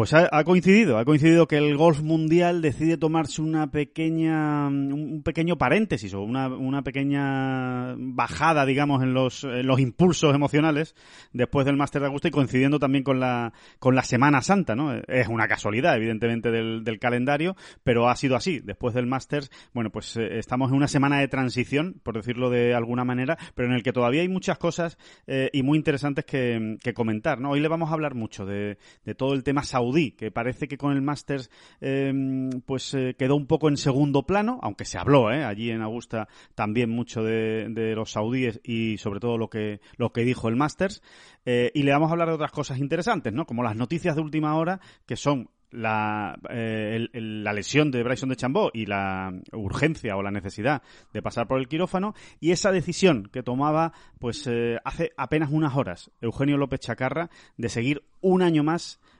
Pues ha, coincidido, ha coincidido que el golf mundial decide tomarse una pequeña, un pequeño paréntesis o una, una pequeña bajada, digamos, en los, en los impulsos emocionales después del Máster de Augusta y coincidiendo también con la, con la Semana Santa, ¿no? Es una casualidad, evidentemente, del, del calendario, pero ha sido así. Después del Masters, bueno, pues eh, estamos en una semana de transición, por decirlo de alguna manera, pero en el que todavía hay muchas cosas eh, y muy interesantes que, que, comentar, ¿no? Hoy le vamos a hablar mucho de, de todo el tema saudí que parece que con el Masters eh, pues eh, quedó un poco en segundo plano, aunque se habló eh, allí en Augusta también mucho de, de, los saudíes y sobre todo lo que, lo que dijo el Masters. Eh, y le vamos a hablar de otras cosas interesantes, ¿no? Como las noticias de última hora, que son la, eh, la lesión de Bryson de Chambó y la urgencia o la necesidad de pasar por el quirófano y esa decisión que tomaba pues hace apenas unas horas Eugenio López Chacarra de seguir un año más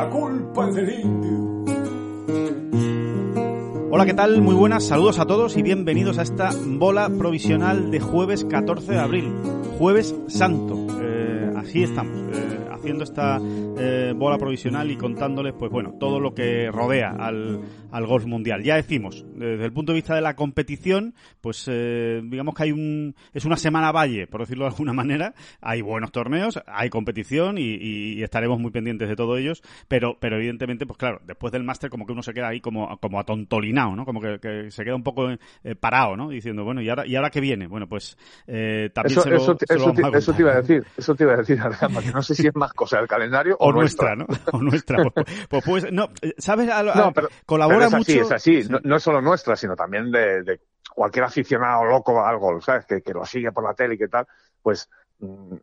La culpa del indio. Hola, ¿qué tal? Muy buenas, saludos a todos y bienvenidos a esta bola provisional de jueves 14 de abril, jueves santo. Eh, así estamos, eh, haciendo esta eh, bola provisional y contándoles, pues bueno, todo lo que rodea al, al golf mundial. Ya decimos, desde el punto de vista de la competición, pues eh, digamos que hay un es una semana valle, por decirlo de alguna manera. Hay buenos torneos, hay competición y, y, y estaremos muy pendientes de todos ellos, pero pero evidentemente, pues claro, después del máster como que uno se queda ahí como como atontolinado, ¿no? Como que, que se queda un poco eh, parado, ¿no? Diciendo, bueno, ¿y ahora y ahora qué viene? Bueno, pues eh, también eso, se lo, eso, se lo eso, te, eso, te, iba a decir, eso te iba a decir, Alejandra, que no sé si es más cosa del calendario o, o nuestra, ¿no? O nuestra. pues, pues, no, ¿sabes? A, a, no, pero, colabora pero es mucho. Así, es así, no, no, es solo nuestra, sino también de, de, cualquier aficionado loco al golf, ¿sabes? Que, que, lo sigue por la tele y que tal, pues mm,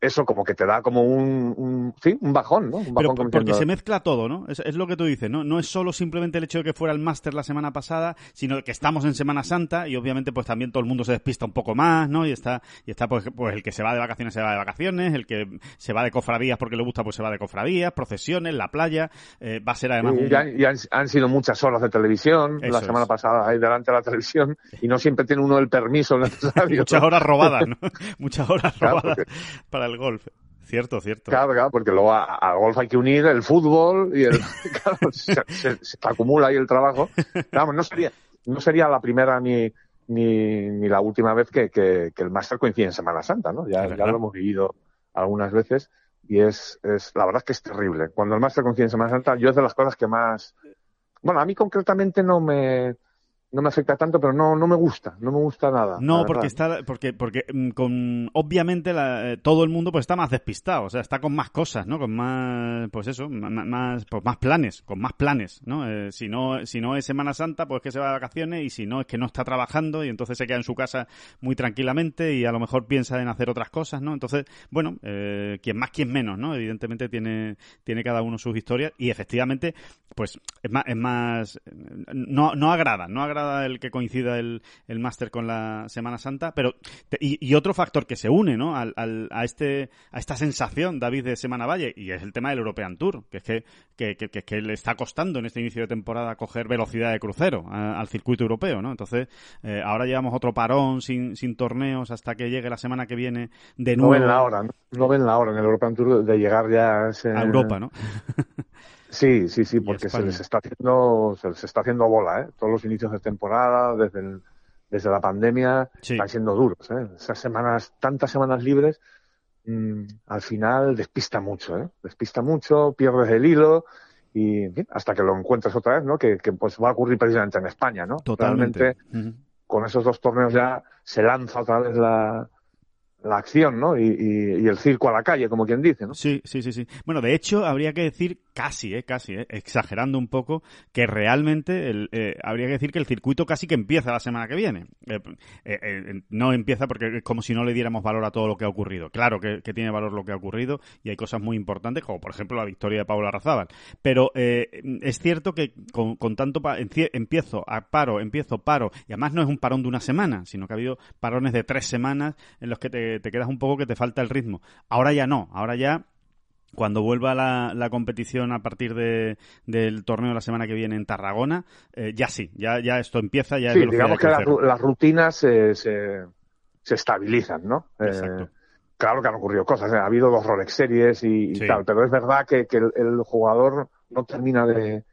eso como que te da como un, un sí, un bajón, ¿no? Un bajón Pero porque se mezcla todo, ¿no? Es, es, lo que tú dices, ¿no? No es solo simplemente el hecho de que fuera el máster la semana pasada, sino que estamos en Semana Santa y obviamente pues también todo el mundo se despista un poco más, ¿no? Y está y está pues, pues el que se va de vacaciones se va de vacaciones, el que se va de cofradías porque le gusta pues se va de cofradías, procesiones, la playa, eh, va a ser además y, ya han, han, sido muchas horas de televisión Eso la semana es. pasada ahí delante de la televisión y no siempre tiene uno el permiso necesario. muchas horas robadas, ¿no? muchas horas claro, robadas porque... para el golf. Cierto, cierto. Claro, claro, porque luego al golf hay que unir el fútbol y el, claro, se, se, se, acumula ahí el trabajo. Claro, no sería, no sería la primera ni, ni, ni la última vez que, que, que el máster coincide en Semana Santa, ¿no? Ya, ya lo hemos vivido algunas veces y es, es, la verdad es que es terrible. Cuando el máster coincide en Semana Santa, yo es de las cosas que más, bueno, a mí concretamente no me, no me afecta tanto, pero no, no me gusta, no me gusta nada. No, porque está, porque, porque mm, con, obviamente la, eh, todo el mundo pues está más despistado, o sea, está con más cosas, ¿no? Con más, pues eso, más, pues más planes, con más planes, ¿no? Eh, si no, si no es Semana Santa, pues que se va de vacaciones y si no es que no está trabajando y entonces se queda en su casa muy tranquilamente y a lo mejor piensa en hacer otras cosas, ¿no? Entonces, bueno, eh, quien más, quien menos, ¿no? Evidentemente tiene, tiene cada uno sus historias y efectivamente, pues es más, es más, no, no agrada, no agrada el que coincida el, el máster con la Semana Santa, pero y, y, otro factor que se une, ¿no? Al, al, a este a esta sensación, David, de Semana Valle, y es el tema del European Tour, que es que, que, que, que le está costando en este inicio de temporada coger velocidad de crucero a, al circuito europeo, ¿no? Entonces, eh, ahora llevamos otro parón sin, sin torneos hasta que llegue la semana que viene de nuevo. No ven la hora, ¿no? no ven la hora en el European Tour de llegar ya a, ese... a Europa, ¿no? Sí, sí, sí, porque se les está haciendo, se les está haciendo bola, ¿eh? Todos los inicios de temporada, desde el, desde la pandemia, están siendo duros, ¿eh? Esas semanas, tantas semanas libres, mmm, al final despista mucho, ¿eh? Despista mucho, pierdes el hilo y hasta que lo encuentres otra vez, ¿no? Que, que, pues va a ocurrir precisamente en España, ¿no? Totalmente. Con esos dos torneos ya se lanza otra vez la, la acción, ¿no? Y, y, y, el circo a la calle, como quien dice, ¿no? Sí, sí, sí, sí. Bueno, de hecho, habría que decir casi, eh, casi, eh, exagerando un poco, que realmente el, eh, habría que decir que el circuito casi que empieza la semana que viene. Eh, eh, no empieza porque es como si no le diéramos valor a todo lo que ha ocurrido. Claro que, tiene valor lo que ha ocurrido y hay cosas muy importantes, como por ejemplo la victoria de Paula Razábal. Pero es cierto que con, tanto empiezo a paro, empiezo paro, y además no es un parón de una semana, sino que ha habido parones de tres semanas en los que te, te quedas un poco que te falta el ritmo. Ahora ya no, ahora ya cuando vuelva la, la competición a partir de, del torneo de la semana que viene en Tarragona, eh, ya sí, ya, ya esto empieza, ya sí, digamos que la, las rutinas se, se, se, estabilizan, ¿no? Exacto. Eh, claro que han ocurrido cosas, ¿eh? ha habido dos Rolex Series y, y sí. tal, pero es verdad que, que el, el, jugador no termina de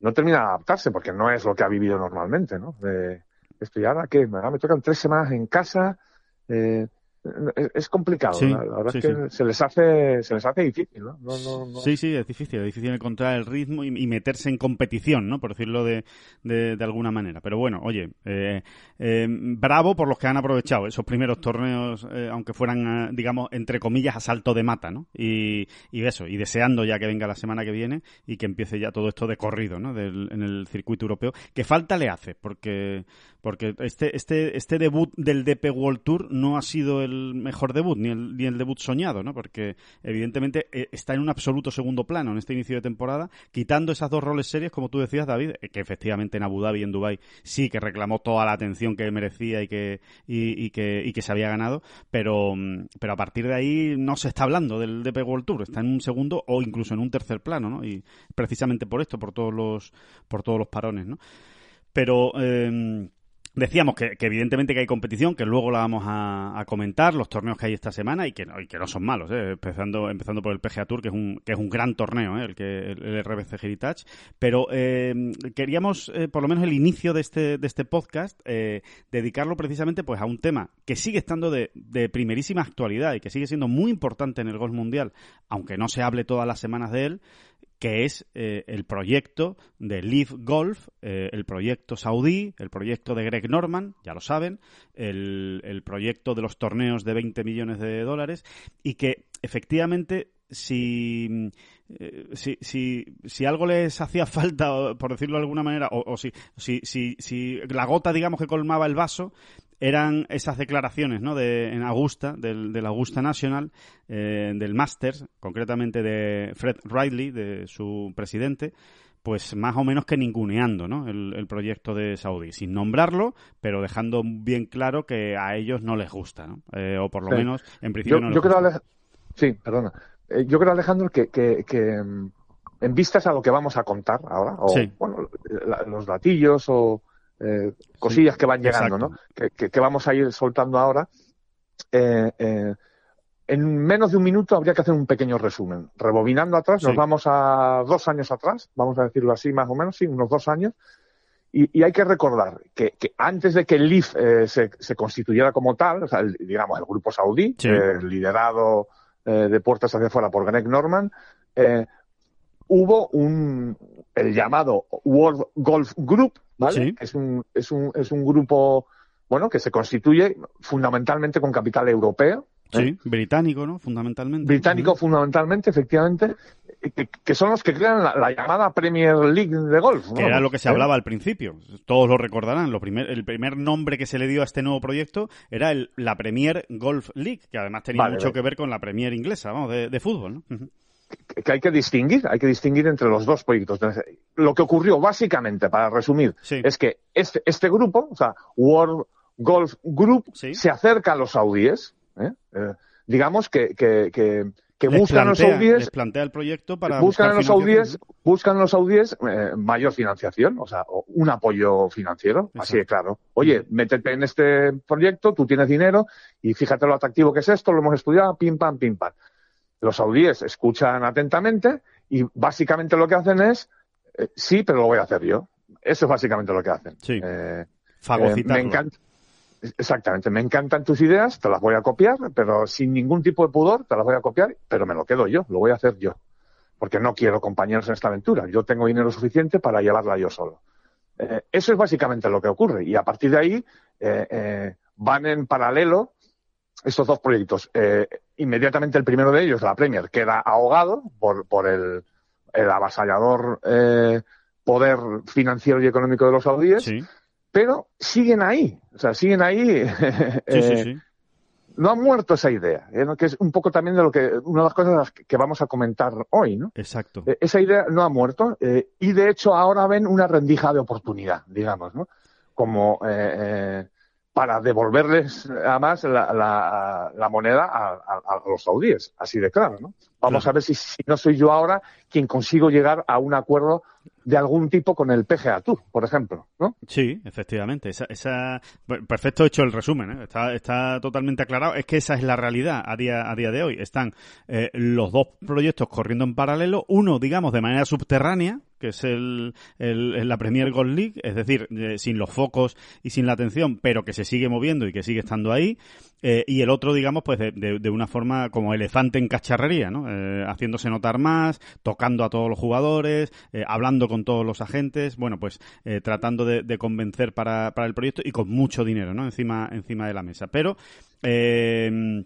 no termina de adaptarse porque no es lo que ha vivido normalmente, ¿no? De, esto ya ahora que me, me tocan tres semanas en casa, eh, es complicado, sí, la verdad sí, es que sí. se les hace se les hace difícil, ¿no? no, no, no. Sí, sí, es difícil, es difícil encontrar el ritmo y, y meterse en competición, ¿no? Por decirlo de, de, de alguna manera. Pero bueno, oye, eh, eh, bravo por los que han aprovechado esos primeros torneos, eh, aunque fueran, digamos, entre comillas, a salto de mata, ¿no? Y, y eso, y deseando ya que venga la semana que viene y que empiece ya todo esto de corrido, ¿no? Del, en el circuito europeo, que falta le hace, porque porque este este este debut del DP World Tour no ha sido el mejor debut ni el, ni el debut soñado, ¿no? Porque evidentemente eh, está en un absoluto segundo plano en este inicio de temporada, quitando esas dos roles series, como tú decías, David, eh, que efectivamente en Abu Dhabi y en Dubai sí que reclamó toda la atención que merecía y que y, que y que se había ganado, pero pero a partir de ahí no se está hablando del DP World Tour, está en un segundo o incluso en un tercer plano, ¿no? Y precisamente por esto, por todos los por todos los parones, ¿no? Pero eh, Decíamos que, evidentemente que hay competición, que luego la vamos a, comentar, los torneos que hay esta semana y que y que no son malos, ¿eh? empezando, empezando por el PGA Tour, que es un, que es un gran torneo, ¿eh? el, que, el, el RBC Heritage. Pero eh, queríamos, eh, por lo menos el inicio de este, de este podcast, eh, dedicarlo precisamente pues, a un tema que sigue estando de, de, primerísima actualidad y que sigue siendo muy importante en el golf mundial, aunque no se hable todas las semanas de él, que es eh, el proyecto de Live Golf, eh, el proyecto saudí, el proyecto de Greg Norman, ya lo saben, el, el, proyecto de los torneos de 20 millones de dólares y que efectivamente si, eh, si, si, si, algo les hacía falta, por decirlo de alguna manera, o, o si, si, si, si la gota, digamos, que colmaba el vaso, eran esas declaraciones ¿no? de, en Augusta, del, del Augusta National, eh, del Masters, concretamente de Fred Riley, de su presidente, pues más o menos que ninguneando ¿no? el, el, proyecto de Saudi, sin nombrarlo, pero dejando bien claro que a ellos no les gusta, ¿no? Eh, o por lo sí. menos en principio yo, no les yo gusta. Creo, sí, perdona. Eh, yo creo, Alejandro, que, que, que, mm, en vistas a lo que vamos a contar ahora, o sí. bueno, la, los datillos o eh, cosillas sí, que van llegando, exacto. ¿no? Que, que, que, vamos a ir soltando ahora. Eh, eh, en menos de un minuto habría que hacer un pequeño resumen. Rebobinando atrás, sí. nos vamos a dos años atrás, vamos a decirlo así más o menos, sí, unos dos años. Y, y hay que recordar que, que, antes de que el LIF eh, se, se, constituyera como tal, o sea, el, digamos, el grupo saudí, sí. liderado de puertas hacia afuera por Greg Norman, hubo un, el llamado World Golf Group, ¿vale? Sí. Es, un, es, un, es un grupo, bueno, que se constituye fundamentalmente con capital europeo, Sí, ¿Eh? británico, ¿no? Fundamentalmente. Británico, fundamentalmente, efectivamente, que, que, son los que crean la, la, llamada Premier League de golf. ¿no? Que era lo que se ¿Eh? hablaba al principio. Todos lo recordarán. Lo primer, el primer nombre que se le dio a este nuevo proyecto era el, la Premier Golf League, que además tenía vale, mucho vale. que ver con la Premier inglesa, vamos, de, de fútbol, ¿no? Uh -huh. Que, hay que distinguir, hay que distinguir entre los dos proyectos. Lo que ocurrió, básicamente, para resumir, sí. es que este, este grupo, o sea, World Golf Group, sí. se acerca a los saudíes, ¿eh? Eh, digamos que, que, que, buscan plantea, los saudíes les plantea el proyecto para buscan los saudíes buscan los saudíes eh, mayor financiación o sea un apoyo financiero Exacto. así de claro oye métete en este proyecto tú tienes dinero y fíjate lo atractivo que es esto lo hemos estudiado pim pam pim pam los saudíes escuchan atentamente y básicamente lo que hacen es, eh, sí, pero lo voy a hacer yo. Eso es básicamente lo que hacen. Sí. Eh, Fagocitarlo. me encanta. Exactamente, me encantan tus ideas, te las voy a copiar, pero sin ningún tipo de pudor, te las voy a copiar, pero me lo quedo yo, lo voy a hacer yo. Porque no quiero compañeros en esta aventura. Yo tengo dinero suficiente para llevarla yo solo. Eh, eso es básicamente lo que ocurre. Y a partir de ahí eh, eh, van en paralelo estos dos proyectos. Eh, inmediatamente el primero de ellos, la Premier, queda ahogado por, por el, el avasallador eh, poder financiero y económico de los saudíes Sí, pero siguen ahí, o sea, siguen ahí. sí, sí, eh, sí. No ha muerto esa idea, ¿eh? que es un poco también de lo que una de las cosas que vamos a comentar hoy, ¿no? Exacto. Eh, Esa idea no ha muerto eh, y de hecho ahora ven una rendija de oportunidad, digamos, ¿no? Como eh, eh, para devolverles además la, la, la moneda a, a- a los saudíes, así de claro, ¿no? Vamos Claro. a ver si, si no soy yo ahora quien consigo llegar a un acuerdo de algún tipo con el PGA Tour, por ejemplo, ¿no? Sí, efectivamente. Esa, esa... Perfecto hecho el resumen, ¿eh? está, está totalmente aclarado. Es que esa es la realidad a día, a día de hoy. Están eh, los dos proyectos corriendo en paralelo, uno, digamos, de manera subterránea, que es el, el- la Premier Gold League, es decir, eh, sin los focos y sin la atención, pero que se sigue moviendo y que sigue estando ahí. Eh, y el otro, digamos, pues de, de- una forma como elefante en cacharrería, ¿no? Eh, haciéndose notar más, tocando a todos los jugadores, hablando con todos los agentes, bueno, pues eh, tratando de, de convencer para, para el proyecto y con mucho dinero, ¿no? Encima, encima de la mesa. Pero, eh,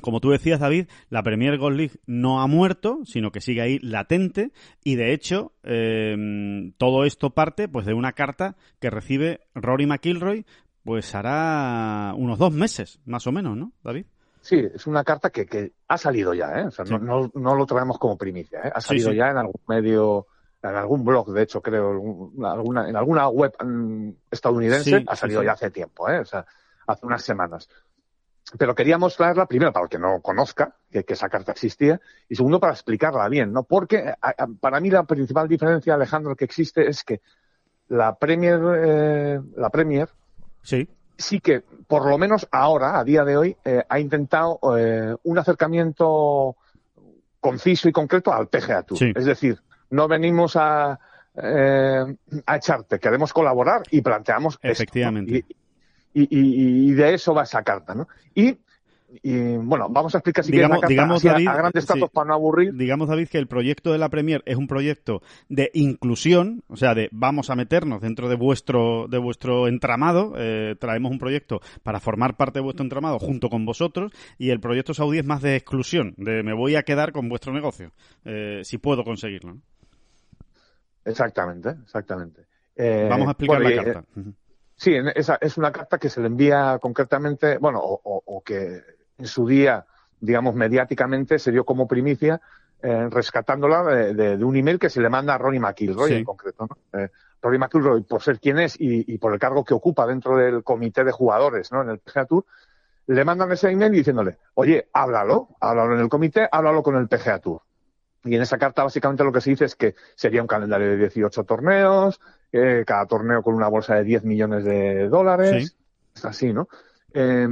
como tú decías, David, la Premier Gold League no ha muerto, sino que sigue ahí latente y de hecho eh, todo esto parte pues de una carta que recibe Rory McIlroy pues hará unos dos meses, más o menos, ¿no, David? Sí, es una carta que, que ha salido ya, ¿eh? O sea, Sí. no, no, no lo traemos como primicia, ¿eh? Ha Sí, salido sí. ya en algún medio, en algún blog, de hecho, creo, algún- alguna, en alguna web mm, estadounidense, Sí, ha salido sí. ya hace tiempo, ¿eh? O sea, hace unas semanas. Pero queríamos traerla, primero, para el que no conozca que, que esa carta existía, y segundo, para explicarla bien, ¿no? Porque a- a- para mí la principal diferencia, Alejandro, que existe es que la Premier, eh, la Premier Sí, sí que, por lo menos ahora, a día de hoy, eh, ha intentado eh, un acercamiento conciso y concreto al PGA Tour. Sí. Es decir, no venimos a, eh, a echarte, queremos colaborar y planteamos esto. Efectivamente. Y, y- y- y de eso va esa carta, ¿no? Y, y, bueno, vamos a explicar si Digamos- la carta digamos, David, a grandes sí. para no aburrir. digamos, David, que el proyecto de la Premier es un proyecto de inclusión, o sea, de vamos a meternos dentro de vuestro, de vuestro entramado, eh, traemos un proyecto para formar parte de vuestro entramado junto con vosotros, y el proyecto saudí es más de exclusión, de me voy a quedar con vuestro negocio, eh, si puedo conseguirlo. ¿no? Exactamente, exactamente. Eh, Vamos a explicar bueno, la eh, carta. Ujú. Sí, esa es una carta que se le envía concretamente, bueno, o, o- o que en su día, digamos, mediáticamente se dio como primicia, eh, rescatándola de, de- de un email que se le manda a Ronnie McIlroy Sí. en concreto. ¿no? Eh, Ronnie McIlroy, por ser quien es y, y por el cargo que ocupa dentro del comité de jugadores ¿no? en el PGA Tour, le mandan ese email diciéndole, oye, háblalo, háblalo en el comité, háblalo con el PGA Tour. Y en esa carta básicamente lo que se dice es que sería un calendario de 18 torneos, eh, cada torneo con una bolsa de 10 millones de dólares, Sí. es así, ¿no? Eh,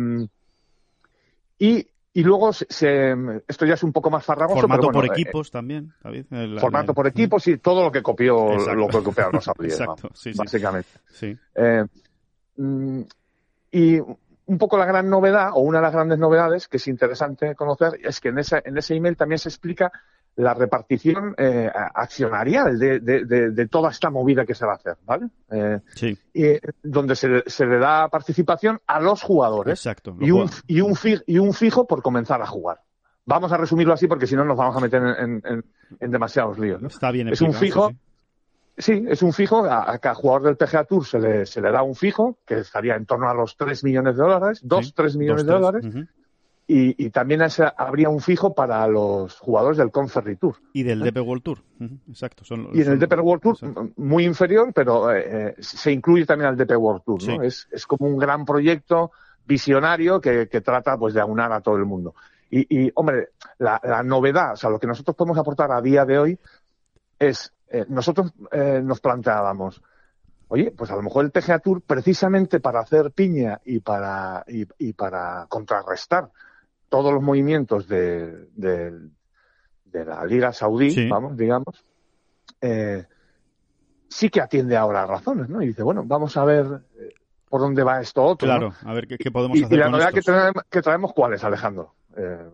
y, y luego se, se- esto ya es un poco más farragoso. Formato pero bueno, por eh, equipos también, David. El- formato el- por equipos y todo lo que copió, Exacto. lo que copiaron los Exacto, vamos, sí, sí. básicamente. Sí, Eh, mm, y un poco la gran novedad, o una de las grandes novedades que es interesante conocer, es que en ese, en ese email también se explica la repartición eh, accionarial de, de- de- de toda esta movida que se va a hacer, ¿vale? Eh, sí, y, eh, donde se, le- se le da participación a los jugadores exacto. y un, y, un fi- y un fijo por comenzar a jugar. Vamos a resumirlo así porque si no nos vamos a meter en, en- en- demasiados líos. ¿no? Está bien es un fijo, sí, Sí, es un fijo. A, a cada jugador del PGA Tour se le, se le da un fijo, que estaría en torno a los 3 millones de dólares, 2, Sí, 3 sí. millones Dos, de tres. dólares. Y, y también habría un fijo para los jugadores del Conferry Tour. Y del DP World Tour. Exacto. Son, Y en son- el DP World Tour, exacto. muy inferior, pero eh, eh, se incluye también al DP World Tour. ¿no? Sí. Es, es como un gran proyecto visionario que, que trata pues de aunar a todo el mundo. Y, y, hombre, la, la novedad, o sea, lo que nosotros podemos aportar a día de hoy es, eh, nosotros eh, nos planteábamos, oye, pues a lo mejor el PGA Tour, precisamente para hacer piña y para, y, y para contrarrestar todos los movimientos de, de- de la Liga Saudí, Sí. vamos, digamos, eh, sí que atiende ahora a razones, ¿no? Y dice, bueno, vamos a ver eh, por dónde va esto otro. ¿no? Claro, a ver qué, qué podemos Y, y hacer la con novedad que traemos, que traemos, ¿cuál es, Alejandro? Eh,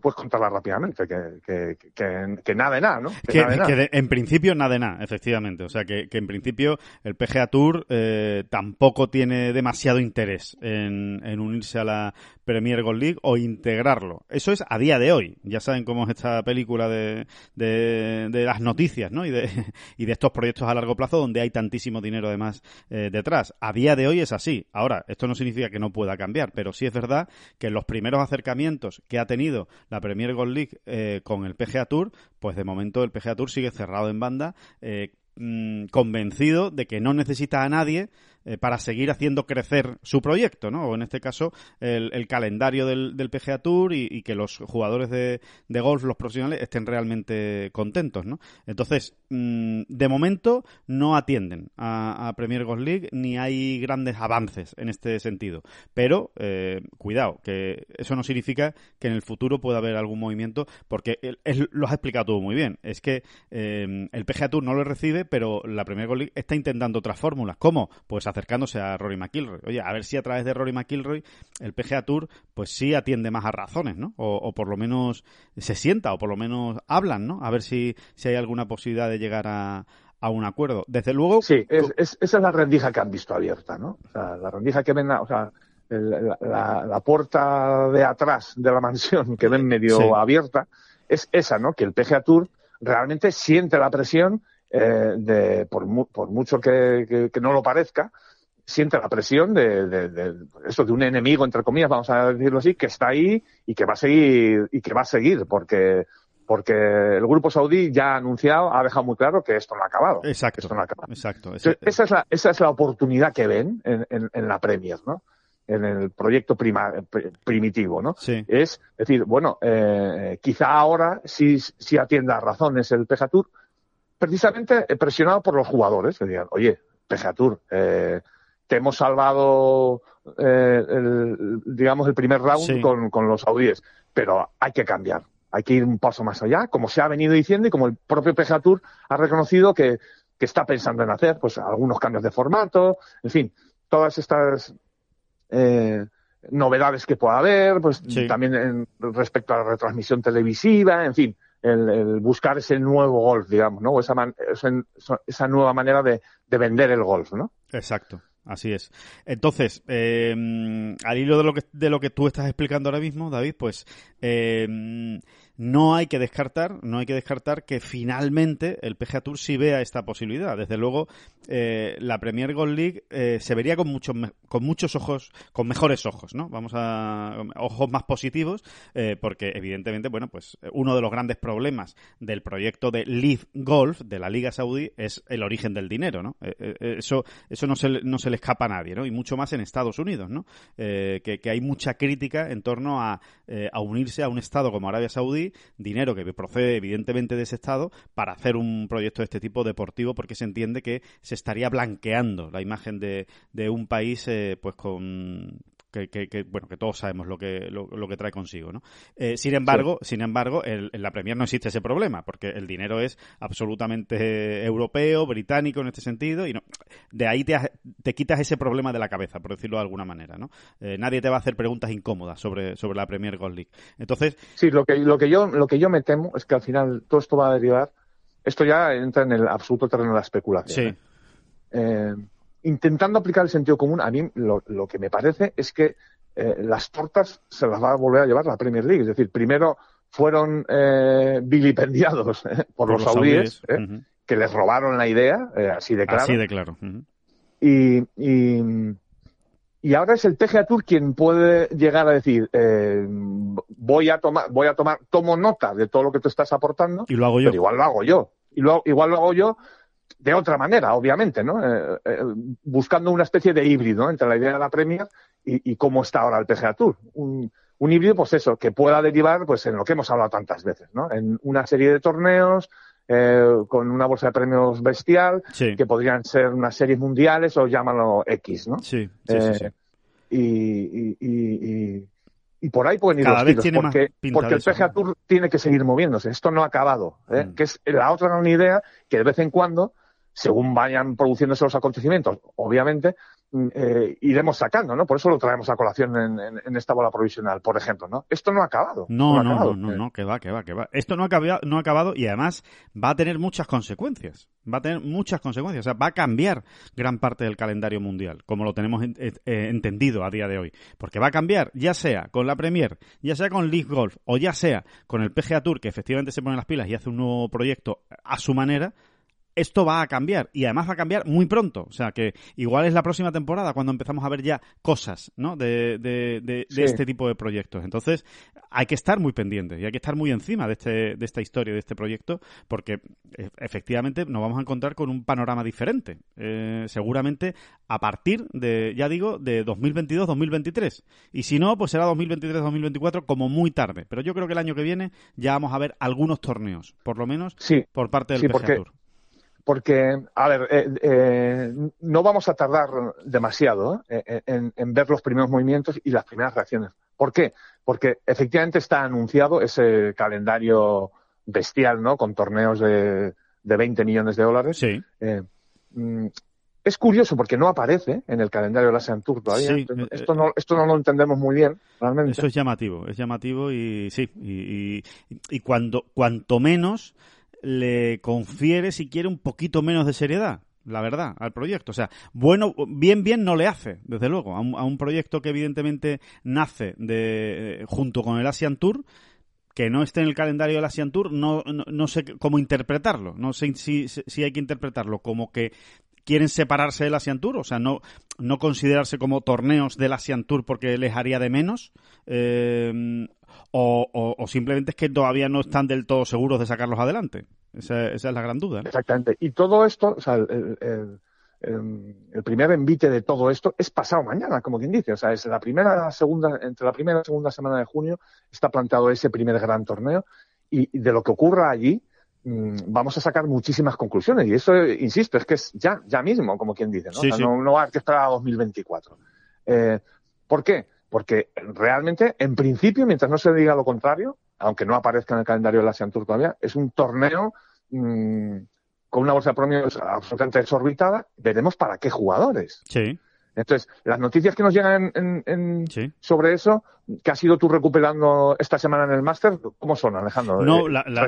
puedes contarla rápidamente, que, que, que, que nada de nada, ¿no? Que Que, nada de nada. que de- en principio nada de nada, efectivamente. O sea, que, que en principio el PGA Tour eh, tampoco tiene demasiado interés en, en unirse a la Premier Gold League o integrarlo. Eso es a día de hoy. Ya saben cómo es esta película de, de, de las noticias, ¿no? Y de, y de estos proyectos a largo plazo donde hay tantísimo dinero además eh, detrás. A día de hoy es así. Ahora, esto no significa que no pueda cambiar, pero sí es verdad que en los primeros acercamientos que ha tenido la Premier Gold League eh, con el PGA Tour, pues de momento el PGA Tour sigue cerrado en banda, eh, mm, convencido de que no necesita a nadie eh, para seguir haciendo crecer su proyecto, ¿no? O en este caso, el, el calendario del, del PGA Tour y, que los jugadores de, golf, los profesionales, estén realmente contentos, ¿no? Entonces, mm, de momento no atienden a, Premier Golf League ni hay grandes avances en este sentido. Pero, eh, cuidado, que eso no significa que en el futuro pueda haber algún movimiento, porque él lo has explicado tú muy bien. Es que eh, el PGA Tour no lo recibe, pero la Premier Golf League está intentando otras fórmulas. ¿Cómo? Pues acercándose a Rory McIlroy. Oye, a ver si a través de Rory McIlroy el PGA Tour pues sí atiende más a razones, ¿no? O, o por lo menos se sienta, o por lo menos hablan, ¿no? A ver si, si hay alguna posibilidad de llegar a, a un acuerdo. Desde luego, Sí, es, es- esa es la rendija que han visto abierta, ¿no? O sea, la rendija que ven, o sea, la, la- la puerta de atrás de la mansión que ven medio Sí. abierta es esa, ¿no? Que el PGA Tour realmente siente la presión eh, de, por, mu- por mucho que, que- que no lo parezca, siente la presión de, de- de- eso de un enemigo entre comillas, vamos a decirlo así, que está ahí y que va a seguir y que va a seguir porque porque el grupo saudí ya ha anunciado, ha dejado muy claro que esto no ha acabado. exacto. Esto no ha acabado. Exacto. Entonces, esa, es la, esa es la oportunidad que ven en, en- en la Premier, ¿no? En el proyecto prima- pri- primitivo, ¿no? Sí. Es decir, bueno, eh, quizá ahora sí, sí atienda a razones el PGA Tour, precisamente eh, presionado por los jugadores, que digan, oye, PGA Tour, eh, te hemos salvado, eh, el, digamos, el primer round Sí. con, con los saudíes, pero hay que cambiar, hay que ir un paso más allá, como se ha venido diciendo y como el propio PGA Tour ha reconocido que, que está pensando en hacer, pues algunos cambios de formato, en fin, todas estas eh, novedades que pueda haber, pues Sí. también en- respecto a la retransmisión televisiva, en fin, el, buscar ese nuevo golf, digamos, ¿no? O esa, man- esa, nueva manera de, de vender el golf, ¿no? Exacto. Así es. Entonces, eh, al hilo de lo que de lo que tú estás explicando ahora mismo, David, pues eh, no hay que descartar, no hay que descartar que finalmente el PGA Tour sí vea esta posibilidad. Desde luego, eh, la Premier Gold League eh, se vería con muchos con muchos ojos, con mejores ojos, ¿no? Vamos a ojos más positivos, eh, porque evidentemente, bueno, pues uno de los grandes problemas del proyecto de Live Golf de la Liga Saudí es el origen del dinero, ¿no? Eh, eso eso no se no se le escapa a nadie, ¿no? Y mucho más en Estados Unidos, ¿no? Que, que hay mucha crítica en torno a, a unirse a un estado como Arabia Saudí, dinero que procede evidentemente de ese estado para hacer un proyecto de este tipo deportivo, porque se entiende que se estaría blanqueando la imagen de, un país, eh, pues con que, que- que, bueno que todos sabemos lo que lo, lo que trae consigo no Eh, sin embargo sin embargo el- en la Premier no existe ese problema porque el dinero es absolutamente europeo británico en este sentido y no de ahí te, te quitas ese problema de la cabeza por decirlo de alguna manera no Eh, nadie te va a hacer preguntas incómodas sobre sobre la Premier Gold League entonces Sí, lo que, lo que yo, lo que yo me temo es que al final todo esto va a derivar, esto ya entra en el absoluto terreno de la especulación. sí ¿eh? Intentando aplicar el sentido común, a mí lo, lo que me parece es que eh, las tortas se las va a volver a llevar la Premier League. Es decir, primero fueron eh, vilipendiados eh, por, los saudíes, ¿eh? Que les robaron la idea, eh, así de claro. así de claro. Y, y, y ahora es el PGA Tour quien puede llegar a decir, voy a tomar, voy a tomar, tomo nota de todo lo que tú estás aportando, y lo hago yo pero igual lo hago yo. Y lo, igual lo hago yo de otra manera, obviamente, ¿no? Eh, eh, buscando una especie de híbrido entre la idea de la Premier y, y cómo está ahora el PGA Tour. Un, un híbrido, pues eso, que pueda derivar pues en lo que hemos hablado tantas veces, ¿no? En una serie de torneos eh, con una bolsa de premios bestial, sí que podrían ser unas series mundiales o llámalo X, ¿no? sí sí, sí, sí. Eh, y, y, y, y- por ahí pueden ir Cada los vez tiros, tiene porque, más pinta porque el PGA. Tour tiene que seguir moviéndose. Esto no ha acabado, ¿eh? Mm. que es la otra gran idea que de vez en cuando, según vayan produciéndose los acontecimientos, obviamente, mm, eh, iremos sacando, ¿no? Por eso lo traemos a colación en, en- en esta bola provisional, por ejemplo, ¿no? Esto no ha acabado. No, no, acabado. no, no, no, que va, que va, que va. Esto no ha, acabado, no ha acabado y además va a tener muchas consecuencias. Va a tener muchas consecuencias. O sea, va a cambiar gran parte del calendario mundial, como lo tenemos en- eh, entendido a día de hoy. Porque va a cambiar, ya sea con la Premier, ya sea con League Golf o ya sea con el PGA Tour, que efectivamente se pone las pilas y hace un nuevo proyecto a su manera. Esto va a cambiar y además va a cambiar muy pronto. O sea que igual es la próxima temporada cuando empezamos a ver ya cosas ¿no? de, de, de- de Sí. este tipo de proyectos. Entonces hay que estar muy pendientes y hay que estar muy encima de, este, de esta historia, de este proyecto, porque e- efectivamente nos vamos a encontrar con un panorama diferente. Eh, seguramente a partir de, ya digo, de 2022-2023. Y si no, pues será 2023-2024 como muy tarde. Pero yo creo que el año que viene ya vamos a ver algunos torneos, por lo menos Sí, por parte del Sí, PGA porque- Tour. Porque, a ver, eh, eh, no vamos a tardar demasiado ¿eh? en, en ver los primeros movimientos y las primeras reacciones. ¿Por qué? Porque efectivamente está anunciado ese calendario bestial, ¿no? Con torneos de, de 20 millones de dólares. Sí. Mm, es curioso porque no aparece en el calendario de la Asian Tour todavía. Sí, esto, no, esto no lo entendemos muy bien, realmente. Eso es llamativo, es llamativo y sí, y, y, y cuando, cuanto menos le confiere, si quiere, un poquito menos de seriedad, la verdad, al proyecto. O sea, bueno, bien, bien no le hace, desde luego, a un, a un proyecto que evidentemente nace de, junto con el Asian Tour, que no esté en el calendario del Asian Tour, no, no, no sé cómo interpretarlo. No sé si, si hay que interpretarlo como que quieren separarse del Asian Tour, o sea, no, no considerarse como torneos del Asian Tour porque les haría de menos, eh, o, o, simplemente es que todavía no están del todo seguros de sacarlos adelante. Esa, esa es la gran duda. Exactamente. Y todo esto, o sea, el, el, el, primer envite de todo esto es pasado mañana, como quien dice. O sea, es la primera, segunda, entre la primera y segunda semana de junio está planteado ese primer gran torneo y, de lo que ocurra allí vamos a sacar muchísimas conclusiones. Y eso, insisto, es que es ya, ya mismo, como quien dice, ¿no? Sí, o sea, sí. no, no hay que esperar a 2024. Eh, ¿Por qué? Porque realmente, en principio, mientras no se diga lo contrario, aunque no aparezca en el calendario de la Tour todavía, es un torneo mmm, con una bolsa de premios absolutamente exorbitada. Veremos para qué jugadores. Sí. Entonces, las noticias que nos llegan en, en sí. sobre eso, que has ido tú recuperando esta semana en el máster, ¿cómo son, Alejandro? No, eh, la.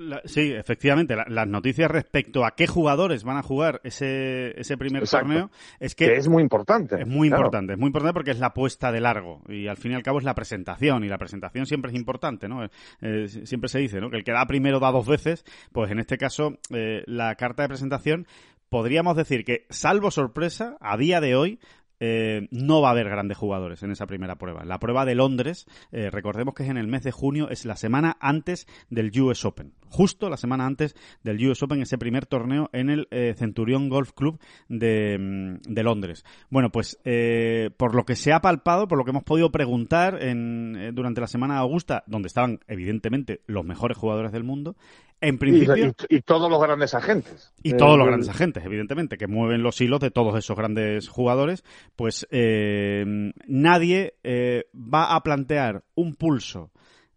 La, sí, efectivamente, la, las noticias respecto a qué jugadores van a jugar ese, ese primer Exacto. torneo es que, que, es muy importante. Es muy claro. importante, es muy importante porque es la puesta de largo y al fin y al cabo es la presentación y la presentación siempre es importante, ¿no? Eh, siempre se dice, ¿no? Que el que da primero da dos veces, pues en este caso eh, la carta de presentación podríamos decir que, salvo sorpresa, a día de hoy eh, no va a haber grandes jugadores en esa primera prueba. La prueba de Londres, eh, recordemos que es en el mes de junio, es la semana antes del US Open. Justo la semana antes del US Open, ese primer torneo en el eh, Centurión Golf Club de, mm, de Londres. Bueno, pues eh, por lo que se ha palpado, por lo que hemos podido preguntar en, durante la semana de Augusta, donde estaban evidentemente los mejores jugadores del mundo, en principio. Y, y, y, todos los grandes agentes. Y todos los grandes agentes, evidentemente, que mueven los hilos de todos esos grandes jugadores, pues eh, nadie eh, va a plantear un pulso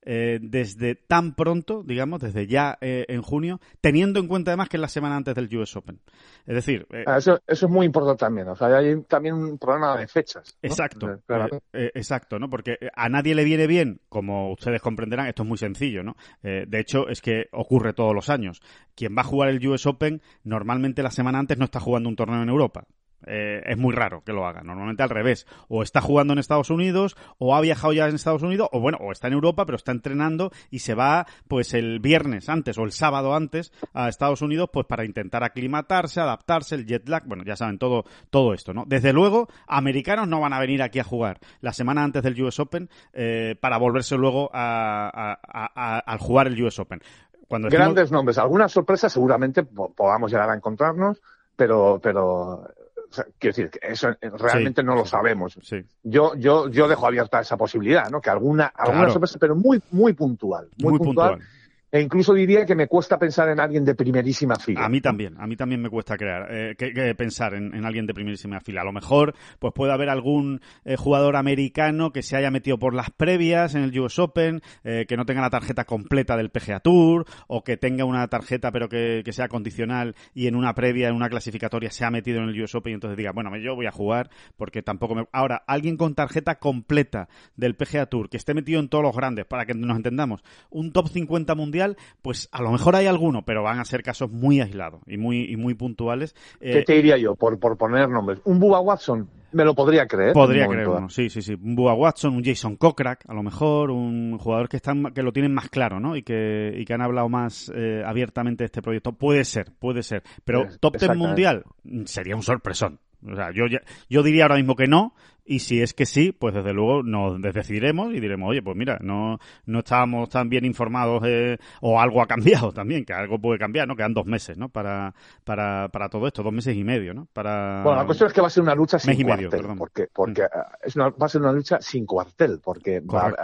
eh, desde tan pronto, digamos, desde ya eh, en junio, teniendo en cuenta además que es la semana antes del US Open. Es decir... eh, Ah, eso, eso, es muy importante también. O sea, hay también un problema de fechas. ¿no? Exacto. Claro. Exacto, ¿no? Porque a nadie le viene bien, como ustedes comprenderán, esto es muy sencillo, ¿no? De hecho, es que ocurre todos los años. Quien va a jugar el US Open, normalmente la semana antes no está jugando un torneo en Europa. Eh, es muy raro que lo haga. Normalmente al revés. O está jugando en Estados Unidos, o ha viajado ya en Estados Unidos, o bueno, o está en Europa, pero está entrenando y se va pues el viernes antes o el sábado antes a Estados Unidos pues para intentar aclimatarse, adaptarse, el jet lag, bueno, ya saben todo, todo esto, ¿no? Desde luego, americanos no van a venir aquí a jugar la semana antes del US Open eh, para volverse luego a, a, a, al jugar el US Open. Cuando. Grandes nombres, algunas sorpresas seguramente podamos llegar a encontrarnos, pero, pero sea, quiero decir, que eso realmente sí, no lo sabemos. Sí. Yo, yo, yo dejo abierta esa posibilidad, ¿no? Que alguna, alguna claro. sorpresa, pero muy, muy puntual. Muy, muy puntual. puntual. E incluso diría que me cuesta pensar en alguien de primerísima fila. A mí también, a mí también me cuesta crear, eh, que, pensar en, alguien de primerísima fila. A lo mejor, pues puede haber algún eh, jugador americano que se haya metido por las previas en el US Open, eh, que no tenga la tarjeta completa del PGA Tour, o que tenga una tarjeta pero que, sea condicional y en una previa, en una clasificatoria, se ha metido en el US Open y entonces diga, bueno, yo voy a jugar porque tampoco me... Ahora, alguien con tarjeta completa del PGA Tour, que esté metido en todos los grandes, para que nos entendamos, un top 50 mundial, pues a lo mejor hay alguno, pero van a ser casos muy aislados y muy, y muy puntuales. ¿Qué te diría yo, por, por poner nombres? ¿Un Bubba Watson? Me lo podría creer. Podría creer sí, sí, sí. Un Bubba Watson, un Jason Kokrak, a lo mejor, un jugador que están, que lo tienen más claro, ¿no? Y que, y que han hablado más eh, abiertamente de este proyecto. Puede ser, puede ser. Pero top 10 mundial sería un sorpresón. O sea, yo, yo diría ahora mismo que no, y si es que sí, pues desde luego nos decidiremos y diremos, oye, pues mira, no, no estábamos tan bien informados eh, o algo ha cambiado también, que algo puede cambiar, ¿no? Quedan dos meses, ¿no? Para, para, para todo esto, dos meses y medio, ¿no? Para... Bueno, la cuestión es que va a ser una lucha sin cuartel, porque, porque mm. es una, va a ser una lucha sin cuartel, porque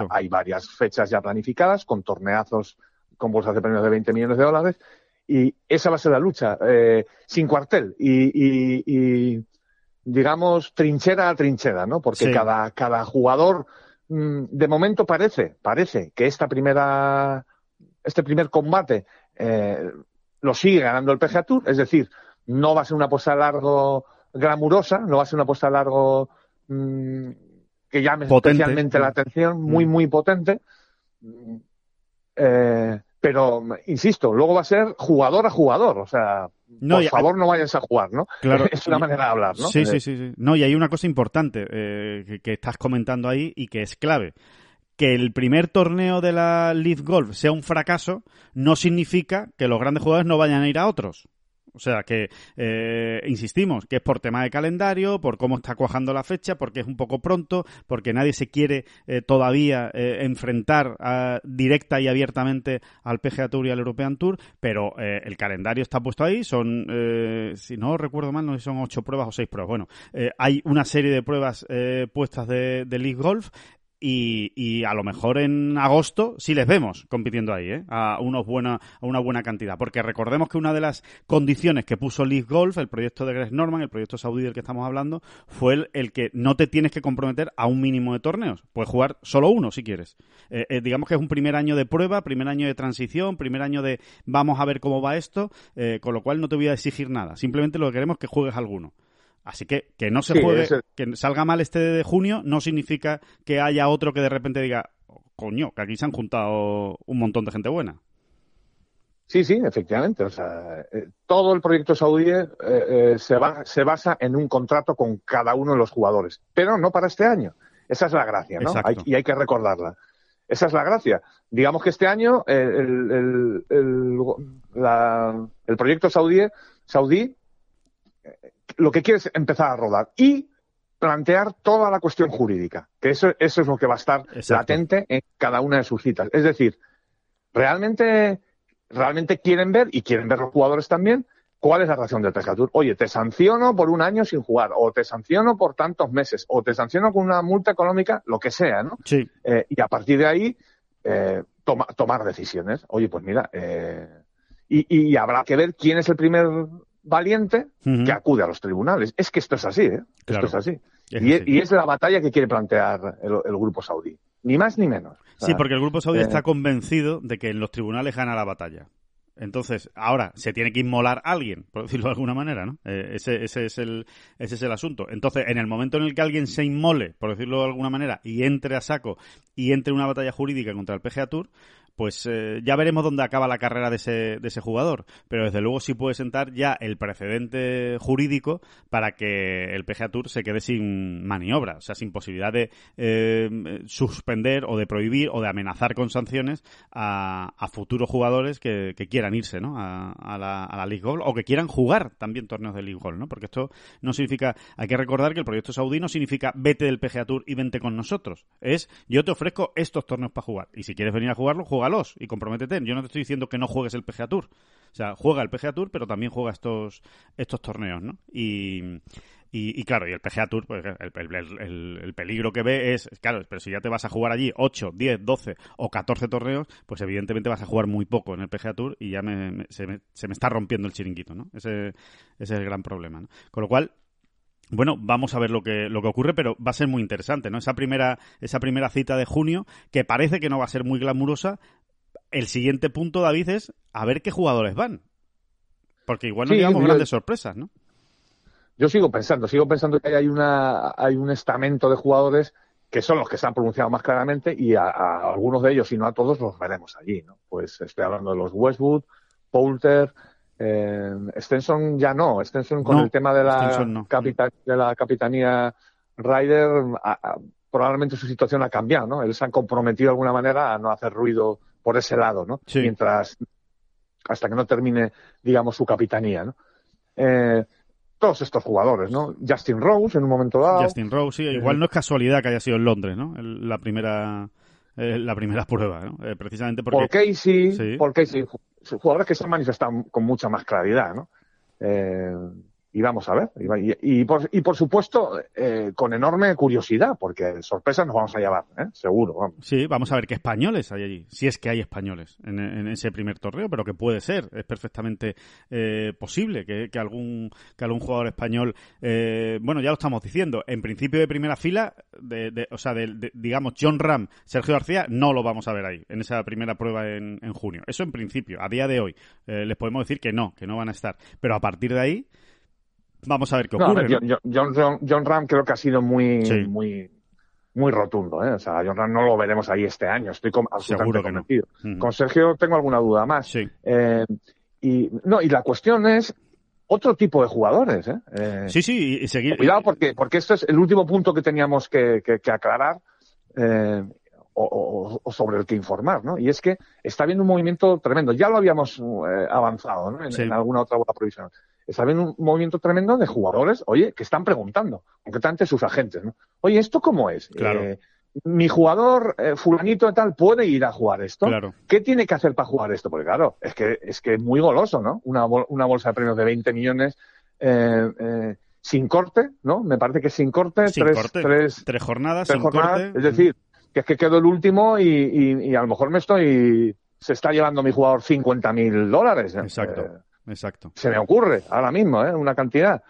hay varias fechas ya planificadas con torneazos con bolsas de premios de 20 millones de dólares y esa va a ser la lucha, eh, sin cuartel y, y digamos, trinchera a trinchera, ¿no? Porque cada, cada jugador, mm, de momento parece, parece que esta primera, este primer combate eh, lo sigue ganando el PGA Tour, es decir, no va a ser una apuesta largo glamurosa, no va a ser una apuesta largo mm, que llame especialmente la atención, muy, mm. muy potente. Eh, pero, insisto, luego va a ser jugador a jugador, o sea, por favor no vayas a jugar, ¿no? Claro. es una manera de hablar, ¿no? Sí, sí, sí, sí. No, y hay una cosa importante eh, que, estás comentando ahí y que es clave. Que el primer torneo de la Leaf Golf sea un fracaso no significa que los grandes jugadores no vayan a ir a otros. O sea que, eh, insistimos, que es por tema de calendario, por cómo está cuajando la fecha, porque es un poco pronto, porque nadie se quiere eh, todavía eh, enfrentar directa y abiertamente al PGA Tour y al European Tour, pero el calendario está puesto ahí, son, si no recuerdo mal, no sé si son ocho pruebas o seis pruebas. Bueno, hay una serie de pruebas puestas de, de League Golf y, y, a lo mejor en agosto sí les vemos compitiendo ahí, ¿eh? a, unos buena, a una buena cantidad. Porque recordemos que una de las condiciones que puso League Golf, el proyecto de Greg Norman, el proyecto saudí del que estamos hablando, fue el, que no te tienes que comprometer a un mínimo de torneos. Puedes jugar solo uno si quieres. Eh, eh, digamos que es un primer año de prueba, primer año de transición, primer año de vamos a ver cómo va esto, eh, con lo cual no te voy a exigir nada. Simplemente lo que queremos es que juegues alguno. Así que que no se juegue, que salga mal este de junio no significa que haya otro que de repente diga, coño, que aquí se han juntado un montón de gente buena. Sí, sí, efectivamente. O sea, eh, todo el proyecto saudí eh, eh, se, va, se basa en un contrato con cada uno de los jugadores, pero no para este año. Esa es la gracia, ¿no? y hay que recordarla. Esa es la gracia. Digamos que este año el, el, el proyecto saudí, saudí lo que quiere es empezar a rodar y plantear toda la cuestión jurídica, que eso, eso es lo que va a estar latente en cada una de sus citas. Es decir, realmente, realmente quieren ver, y quieren ver los jugadores también, cuál es la razón del PGA Tour. Oye, te sanciono por un año sin jugar, o te sanciono por tantos meses, o te sanciono con una multa económica, lo que sea, ¿no? Sí. Eh, y a partir de ahí, eh, tomar decisiones. Oye, pues mira, eh, y, y, habrá que ver quién es el primer valiente que acude a los tribunales. Es que esto es así, ¿eh? Esto es así. y, Es, la batalla que quiere plantear el, grupo saudí. Ni más ni menos. sí, porque el grupo saudí eh, está convencido de que en los tribunales gana la batalla. Entonces, ahora se tiene que inmolar a alguien, por decirlo de alguna manera, ¿no? Eh, ese, ese, es el, ese es el asunto. Entonces, en el momento en el que alguien se inmole, por decirlo de alguna manera, y entre a saco y entre una batalla jurídica contra el PGA Tour, pues eh, ya veremos dónde acaba la carrera de ese, de ese jugador. Pero desde luego sí puede sentar ya el precedente jurídico para que el PGA Tour se quede sin maniobra, o sea, sin posibilidad de eh, suspender o de prohibir o de amenazar con sanciones a, futuros jugadores que, quieran irse ¿no? a, la, a la League Golf o que quieran jugar también torneos de League Golf, ¿no? Porque esto no significa, hay que recordar que el proyecto saudí no significa vete del PGA Tour y vente con nosotros. Es yo te ofrezco estos torneos para jugar y si quieres venir a jugarlo, juega y comprométete. Yo no te estoy diciendo que no juegues el PGA Tour. O sea, juega el PGA Tour, pero también juega estos, estos torneos, ¿no? Y, Y, claro, y el PGA Tour, pues el, peligro que ve es, claro, pero si ya te vas a jugar allí 8, 10, 12 o 14 torneos, pues evidentemente vas a jugar muy poco en el PGA Tour y ya se, me, está rompiendo el chiringuito, ¿no? Ese, es el gran problema. Con lo cual, bueno, vamos a ver lo que, lo que ocurre, pero va a ser muy interesante, ¿no? Esa primera, esa primera cita de junio, que parece que no va a ser muy glamurosa. El siguiente punto, David, es a ver qué jugadores van. Porque igual no llevamos grandes sorpresas, ¿no? Yo sigo pensando, sigo pensando que hay, una, hay un estamento de jugadores que son los que se han pronunciado más claramente y a, algunos de ellos, y no a todos, los veremos allí, ¿no? Pues estoy hablando de los Westwood, Poulter, eh, Stenson ya no, Stenson con el tema de la, de la capitanía Ryder, probablemente su situación ha cambiado, ¿no? Él se han comprometido de alguna manera a no hacer ruido por ese lado, ¿no? Mientras, hasta que no termine, digamos, su capitanía, ¿no? Eh, todos estos jugadores, ¿no? Justin Rose en un momento dado. Justin Rose, sí, igual no es casualidad que haya sido en Londres, ¿no? La primera eh, la primera prueba, ¿no? Eh, precisamente porque... Por Casey, sí. por Casey, jugadores que se han manifestado con mucha más claridad, ¿no? Eh, y vamos a ver. Y, por, y por, supuesto, eh, con enorme curiosidad, porque sorpresas nos vamos a llevar, ¿eh? seguro. Vamos. Sí, vamos a ver qué españoles hay allí. Si es que hay españoles en, ese primer torneo, pero que puede ser. Es perfectamente eh, posible que, algún, que algún jugador español. bueno, ya lo estamos diciendo. En principio de primera fila, de, o sea, de, digamos, John Ram, Sergio García, no lo vamos a ver ahí, en esa primera prueba en, en junio. Eso en principio. A día de hoy, les podemos decir que no, que no van a estar. Pero a partir de ahí Vamos a ver qué ocurre. John, Ram creo que ha sido muy, muy, muy rotundo. ¿eh? O sea, John Ram no lo veremos ahí este año. Estoy absolutamente convencido. Con Sergio tengo alguna duda más. Eh, y, no, y la cuestión es otro tipo de jugadores. ¿eh? eh sí, sí, y seguir. Cuidado porque, porque este es el último punto que teníamos que, que, aclarar. Eh, o, sobre el que informar, ¿no? Y es que está habiendo un movimiento tremendo. Ya lo habíamos eh, avanzado, ¿no? En, en, alguna otra bola provisional está habiendo un movimiento tremendo de jugadores, oye, que están preguntando, concretamente sus agentes, ¿no? Oye, ¿esto cómo es? Eh, mi jugador eh, fulanito de tal puede ir a jugar esto. ¿Qué tiene que hacer para jugar esto? Porque claro, es que es que muy goloso, ¿no? Una, una bolsa de premios de 20 millones eh, sin corte, ¿no? Me parece que sin corte, tres, Tres, tres jornadas, sin corte. Es decir, que es que quedo el último y, y, a lo mejor me estoy se está llevando mi jugador 50 mil dólares. Exacto. Exacto. Se me ocurre ahora mismo, ¿eh? Una cantidad.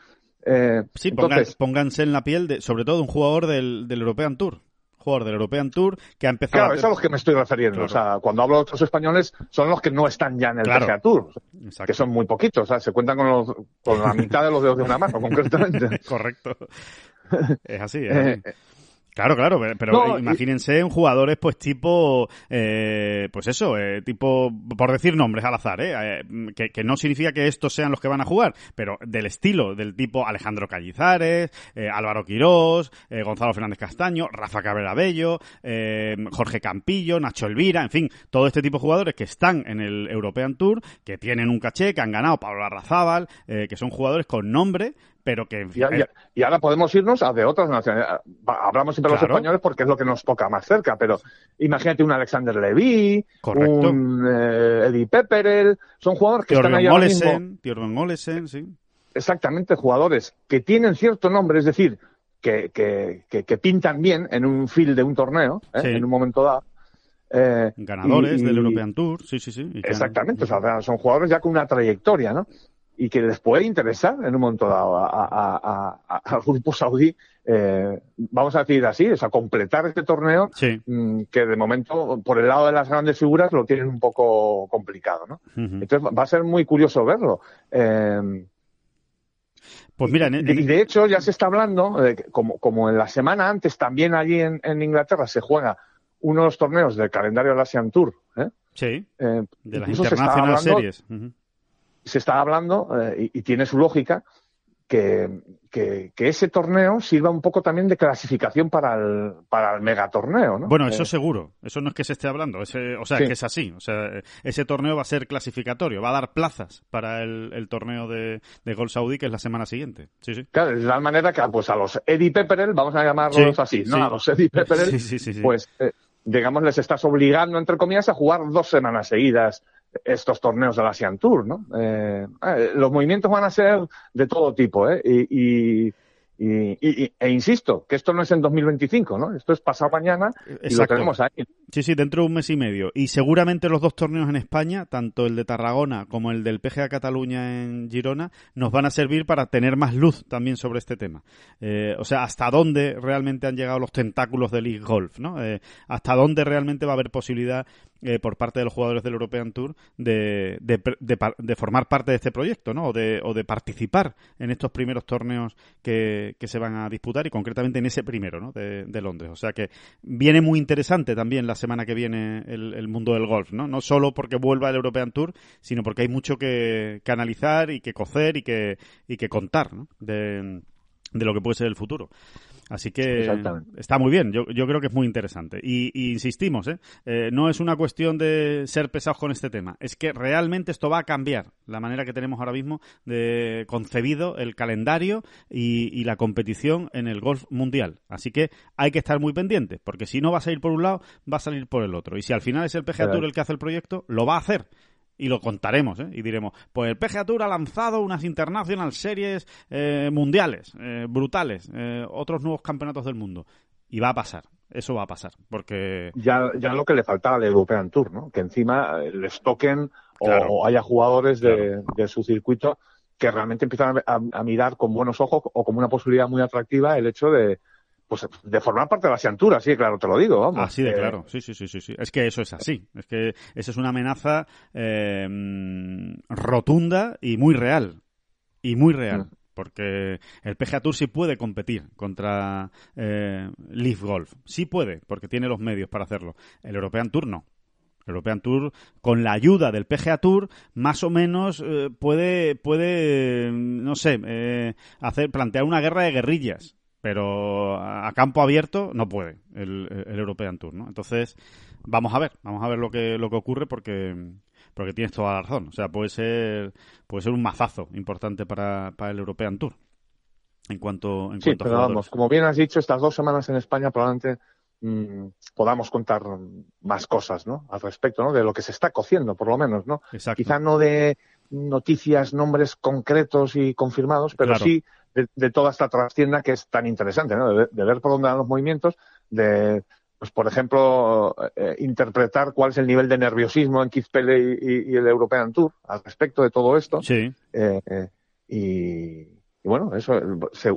Eh, sí, pónganse en la piel, de, sobre todo un jugador del, del European Tour jugador del European Tour que ha empezado claro, a... es a los que me estoy refiriendo. O sea, cuando hablo de otros españoles, son los que no están ya en el PGA Tour, que son muy poquitos. O sea, se cuentan con, los, con la mitad de los dedos de una mano, concretamente. Correcto. Es así. Es así. Eh, Claro, claro, pero imagínense un jugadores pues tipo, eh, pues eso, eh, tipo, por decir nombres al azar, eh, que, que, no significa que estos sean los que van a jugar, pero del estilo, del tipo Alejandro Callizares, Álvaro Quirós, Gonzalo Fernández Castaño, Rafa Cabrera Bello, Jorge Campillo, Nacho Elvira, en fin, todo este tipo de jugadores que están en el European Tour, que tienen un caché, que han ganado Pablo Arrazábal, que son jugadores con nombre, pero que... Y, ahora podemos irnos a de otras naciones. Hablamos siempre de los españoles porque es lo que nos toca más cerca, pero imagínate un Alexander Levy, un eh, Eddie Pepperell, son jugadores que están ahí Olesen, ahora sí. Exactamente, jugadores que tienen cierto nombre, es decir, que, que, que, pintan bien en un field de un torneo, ¿eh? en un momento dado. Eh, Ganadores del European Tour, sí, sí, sí. Exactamente, o sea, son jugadores ya con una trayectoria, ¿no? Y que les puede interesar en un momento dado al grupo saudí, eh, vamos a decir así, es a completar este torneo mm, que de momento por el lado de las grandes figuras lo tienen un poco complicado, ¿no? Entonces va a ser muy curioso verlo. Eh, pues mira, y de hecho ya se está hablando, como, como en la semana antes también allí en, Inglaterra se juega uno de los torneos del calendario del Asian Tour. ¿eh? Sí, de las International Series se está hablando, eh, y, tiene su lógica, que, que, ese torneo sirva un poco también de clasificación para el, para el megatorneo, ¿no? Bueno, eso eh, seguro. Eso no es que se esté hablando. Ese, o sea, que es así. O sea, ese torneo va a ser clasificatorio. Va a dar plazas para el, el torneo de, de Gol Saudí, que es la semana siguiente. Sí, sí. Claro, de tal manera que pues a los Eddie Pepperell, vamos a llamarlos así, ¿no? A los Eddie Pepperell, pues, eh, digamos, les estás obligando, entre comillas, a jugar dos semanas seguidas estos torneos del Asian Tour, ¿no? Eh, eh, los movimientos van a ser de todo tipo, ¿eh? Y, Y, e insisto, que esto no es en 2025, ¿no? Esto es pasado mañana y lo tenemos ahí. Sí, sí, dentro de un mes y medio. Y seguramente los dos torneos en España, tanto el de Tarragona como el del PGA Cataluña en Girona, nos van a servir para tener más luz también sobre este tema. Eh, o sea, hasta dónde realmente han llegado los tentáculos del League Golf, ¿no? Eh, hasta dónde realmente va a haber posibilidad eh, por parte de los jugadores del European Tour de, de, formar parte de este proyecto, ¿no? O de, o de participar en estos primeros torneos que, que, se van a disputar y concretamente en ese primero, ¿no? De, Londres. O sea que viene muy interesante también la semana que viene el, mundo del golf, ¿no? No solo porque vuelva el European Tour, sino porque hay mucho que, que analizar y que cocer y que, y que contar, ¿no? De, de lo que puede ser el futuro. Así que está muy bien, yo, yo, creo que es muy interesante. Y, insistimos, ¿eh? ¿eh? no es una cuestión de ser pesados con este tema, es que realmente esto va a cambiar la manera que tenemos ahora mismo de concebido el calendario y, la competición en el golf mundial. Así que hay que estar muy pendiente, porque si no va a salir por un lado, va a salir por el otro. Y si al final es el PGA Tour el que hace el proyecto, lo va a hacer y lo contaremos, ¿eh? Y diremos, pues el PGA Tour ha lanzado unas International Series eh, mundiales, eh, brutales, eh, otros nuevos campeonatos del mundo. Y va a pasar, eso va a pasar, porque... Ya, ya lo que le faltaba al European Tour, ¿no? Que encima les toquen o, haya jugadores de, su circuito que realmente empiezan a, mirar con buenos ojos o como una posibilidad muy atractiva el hecho de, pues de formar parte de la asiantura, sí, claro, te lo digo, vamos. Así de claro, sí, sí, sí, sí, sí. Es que eso es así, es que esa es una amenaza eh, rotunda y muy real, y muy real. Mm. Porque el PGA Tour sí puede competir contra eh, Leaf Golf. Sí puede, porque tiene los medios para hacerlo. El European Tour no. El European Tour, con la ayuda del PGA Tour, más o menos eh, puede, puede, no sé, hacer, plantear una guerra de guerrillas pero a campo abierto no puede el, el, European Tour, ¿no? Entonces, vamos a ver, vamos a ver lo que, lo que ocurre porque, porque tienes toda la razón. O sea, puede ser, puede ser un mazazo importante para, para el European Tour. En cuanto, en sí, pero vamos, como bien has dicho, estas dos semanas en España probablemente mm, podamos contar más cosas, ¿no? Al respecto, ¿no? De lo que se está cociendo, por lo menos, ¿no? Exacto. Quizá no de noticias, nombres concretos y confirmados, pero sí de, toda esta trascienda que es tan interesante, ¿no? De, ver por dónde van los movimientos, de, pues por ejemplo, eh, interpretar cuál es el nivel de nerviosismo en Keith Pele y, el European Tour al respecto de todo esto. Sí. Eh, eh, y, y bueno, eso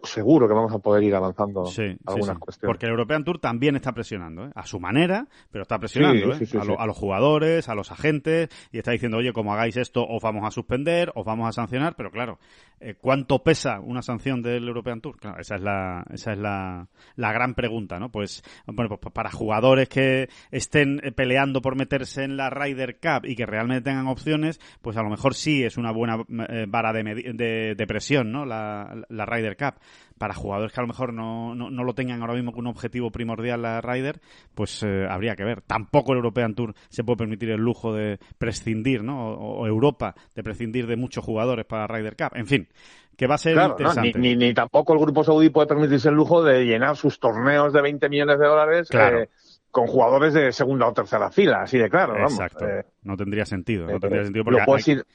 seguro que vamos a poder ir avanzando algunas cuestiones. Porque el European Tour también está presionando, ¿eh? a su manera, pero está presionando ¿eh? a, los jugadores, a los agentes, y está diciendo, oye, como hagáis esto, os vamos a suspender, os vamos a sancionar, pero claro, eh, ¿cuánto pesa una sanción del European Tour? Claro, esa es la, esa es la, la gran pregunta, ¿no? Pues, bueno, pues para jugadores que estén peleando por meterse en la Ryder Cup y que realmente tengan opciones, pues a lo mejor sí es una buena vara de, de, de presión, ¿no? La, la, Ryder Cup para jugadores que a lo mejor no, no, lo tengan ahora mismo como un objetivo primordial la Ryder, pues eh, habría que ver. Tampoco el European Tour se puede permitir el lujo de prescindir, ¿no? O, Europa de prescindir de muchos jugadores para la Ryder Cup. En fin, que va a ser interesante. ni, ni, tampoco el grupo saudí puede permitirse el lujo de llenar sus torneos de 20 millones de dólares. Eh, con jugadores de segunda o tercera fila, así de claro. Exacto. Eh, no tendría sentido. No tendría sentido porque puedes ir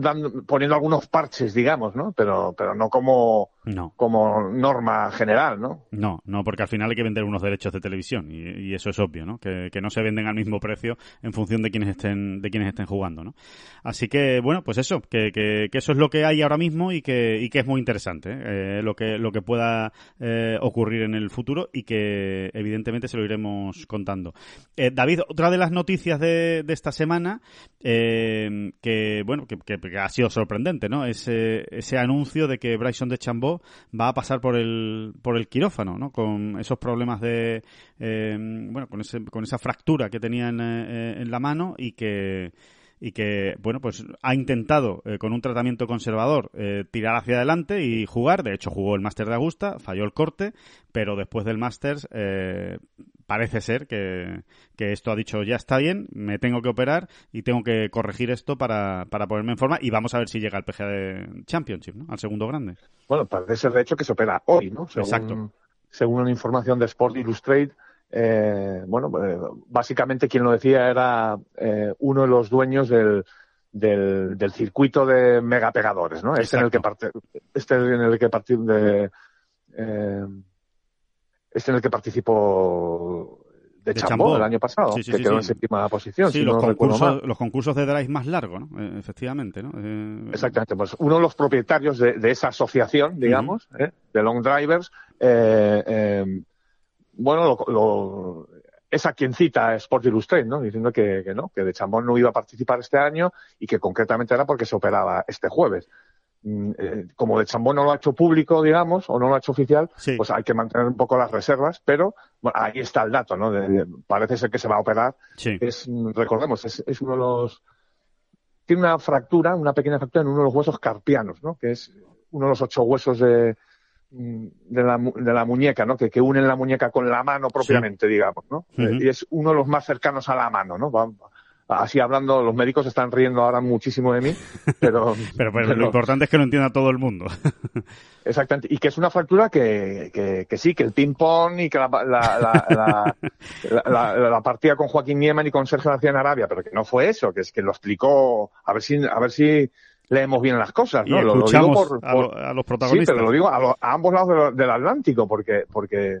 dando, poniendo algunos parches, digamos, ¿no? Pero, pero no como no. como norma general, ¿no? No, no, porque al final hay que vender unos derechos de televisión y, eso es obvio, ¿no? Que, no se venden al mismo precio en función de quienes estén de quienes estén jugando, ¿no? Así que bueno, pues eso, que, que, eso es lo que hay ahora mismo y que, y que es muy interesante, ¿eh? lo que lo que pueda eh, ocurrir en el futuro y que evidentemente se lo iremos contando. Eh, David, otra de las noticias de, de esta semana que bueno que, ha sido sorprendente, ¿no? Ese ese anuncio de que Bryson de Chambó va a pasar por el, por el quirófano, ¿no? Con esos problemas de, eh, bueno, con, ese, con esa fractura que tenía en, eh, en la mano y que y que, bueno, pues ha intentado eh, con un tratamiento conservador tirar hacia adelante y jugar. De hecho, jugó el Máster de Augusta, falló el corte, pero después del Masters parece ser que, esto ha dicho ya está bien, me tengo que operar y tengo que corregir esto para, para ponerme en forma y vamos a ver si llega al PGA Championship, ¿no? Al segundo grande. Bueno, parece ser de hecho que se opera hoy, ¿no? Según, Exacto. Según una información de Sport Illustrated, eh, bueno, eh, básicamente quien lo decía era eh, uno de los dueños del, del, del circuito de megapegadores, ¿no? Este en el que parte, este en el que partir de, eh, este en el que participó de, De Chambó, Chambó. el año pasado, Sí, sí, que sí, quedó en séptima posición, Sí, si los, no concursos, los concursos de drive más largos, ¿no? Eh, efectivamente, ¿no? Eh, Exactamente, pues uno de los propietarios de, de esa asociación, digamos, ¿eh? de Long Drivers, bueno, lo, lo- es a quien cita Sport Illustrated, ¿no? Diciendo que, que no, que de Chambón no iba a participar este año y que concretamente era porque se operaba este jueves. Mm, eh, como de Chambón no lo ha hecho público, digamos, o no lo ha hecho oficial, Sí. pues hay que mantener un poco las reservas, pero bueno, ahí está el dato, ¿no? De- de- parece ser que se va a operar sí. es, recordemos, es, es uno de los, tiene una fractura, una pequeña fractura en uno de los huesos carpianos, ¿no? Que es uno de los ocho huesos de, de, la, de la muñeca, ¿no? Que, que unen la muñeca con la mano propiamente, digamos, ¿no? Y es uno de los más cercanos a la mano, ¿no? Va- así hablando, los médicos están riendo ahora muchísimo de mí, pero, Pero, pero lo importante es que lo entienda todo el mundo. Exactamente. Y que es una fractura que, que, que sí, que el ping-pong y que la, la, la, la, la- la- la partida con Joaquín Nieman y con Sergio García en Arabia, pero que no fue eso, que es que lo explicó, a ver si, a ver si leemos bien las cosas, y ¿no? Lo- lo, digo por, a, por- lo- a los sí, protagonistas. pero lo digo a, lo- a ambos lados del Atlántico, porque, porque,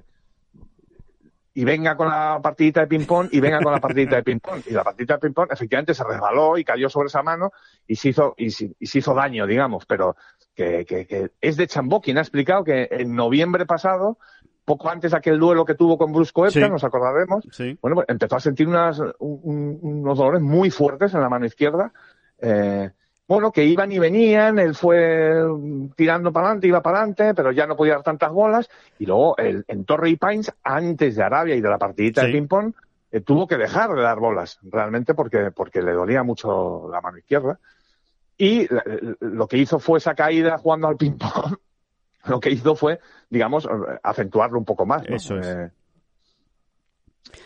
y venga con la partidita de ping-pong y venga con la partidita de ping-pong. Y la partidita de ping-pong efectivamente se resbaló y cayó sobre esa mano y se hizo, y, se- y se hizo daño, digamos, pero que, que, que es de Chambó quien ha explicado que en noviembre pasado, poco antes de aquel duelo que tuvo con Brusco Sí. nos acordaremos, Sí. bueno, pues empezó a sentir unas, un- un- unos dolores muy fuertes en la mano izquierda. eh, bueno, que iban y venían, él fue tirando para adelante, iba para adelante, pero ya no podía dar tantas bolas. Y luego el, en Torrey Pines, antes de Arabia y de la partidita Sí. de ping-pong, eh, tuvo que dejar de dar bolas, realmente porque, porque le dolía mucho la mano izquierda. Y lo que hizo fue esa caída jugando al ping-pong. Lo que hizo fue, digamos, acentuarlo un poco más. ¿no? Eso es. Eh,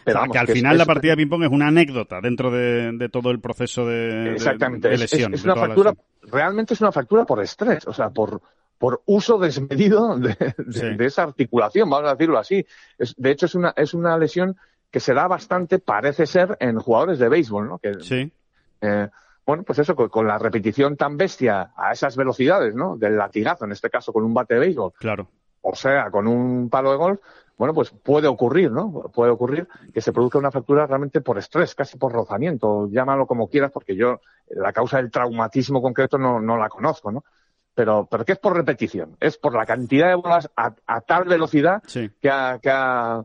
O sea, vamos, que al que es- final es- la partida de ping-pong es una anécdota dentro de, de todo el proceso de, Es- es- lesión. es, de una lesión. realmente es una fractura por estrés, o sea, por, por uso desmedido de, de- Sí. de esa articulación, vamos a decirlo así. Es, de hecho, es una, es una lesión que se da bastante, parece ser, en jugadores de béisbol, ¿no? Que, Sí, eh, bueno, pues eso, con, con la repetición tan bestia a esas velocidades, ¿no? Del latigazo, en este caso con un bate de béisbol, claro. o sea, con un palo de golf, bueno, pues puede ocurrir, ¿no? Puede ocurrir que se produzca una fractura realmente por estrés, casi por rozamiento, llámalo como quieras, porque yo la causa del traumatismo concreto no, no la conozco, ¿no? Pero, pero que es por repetición, es por la cantidad de bolas a, a tal velocidad Sí. que ha, que ha,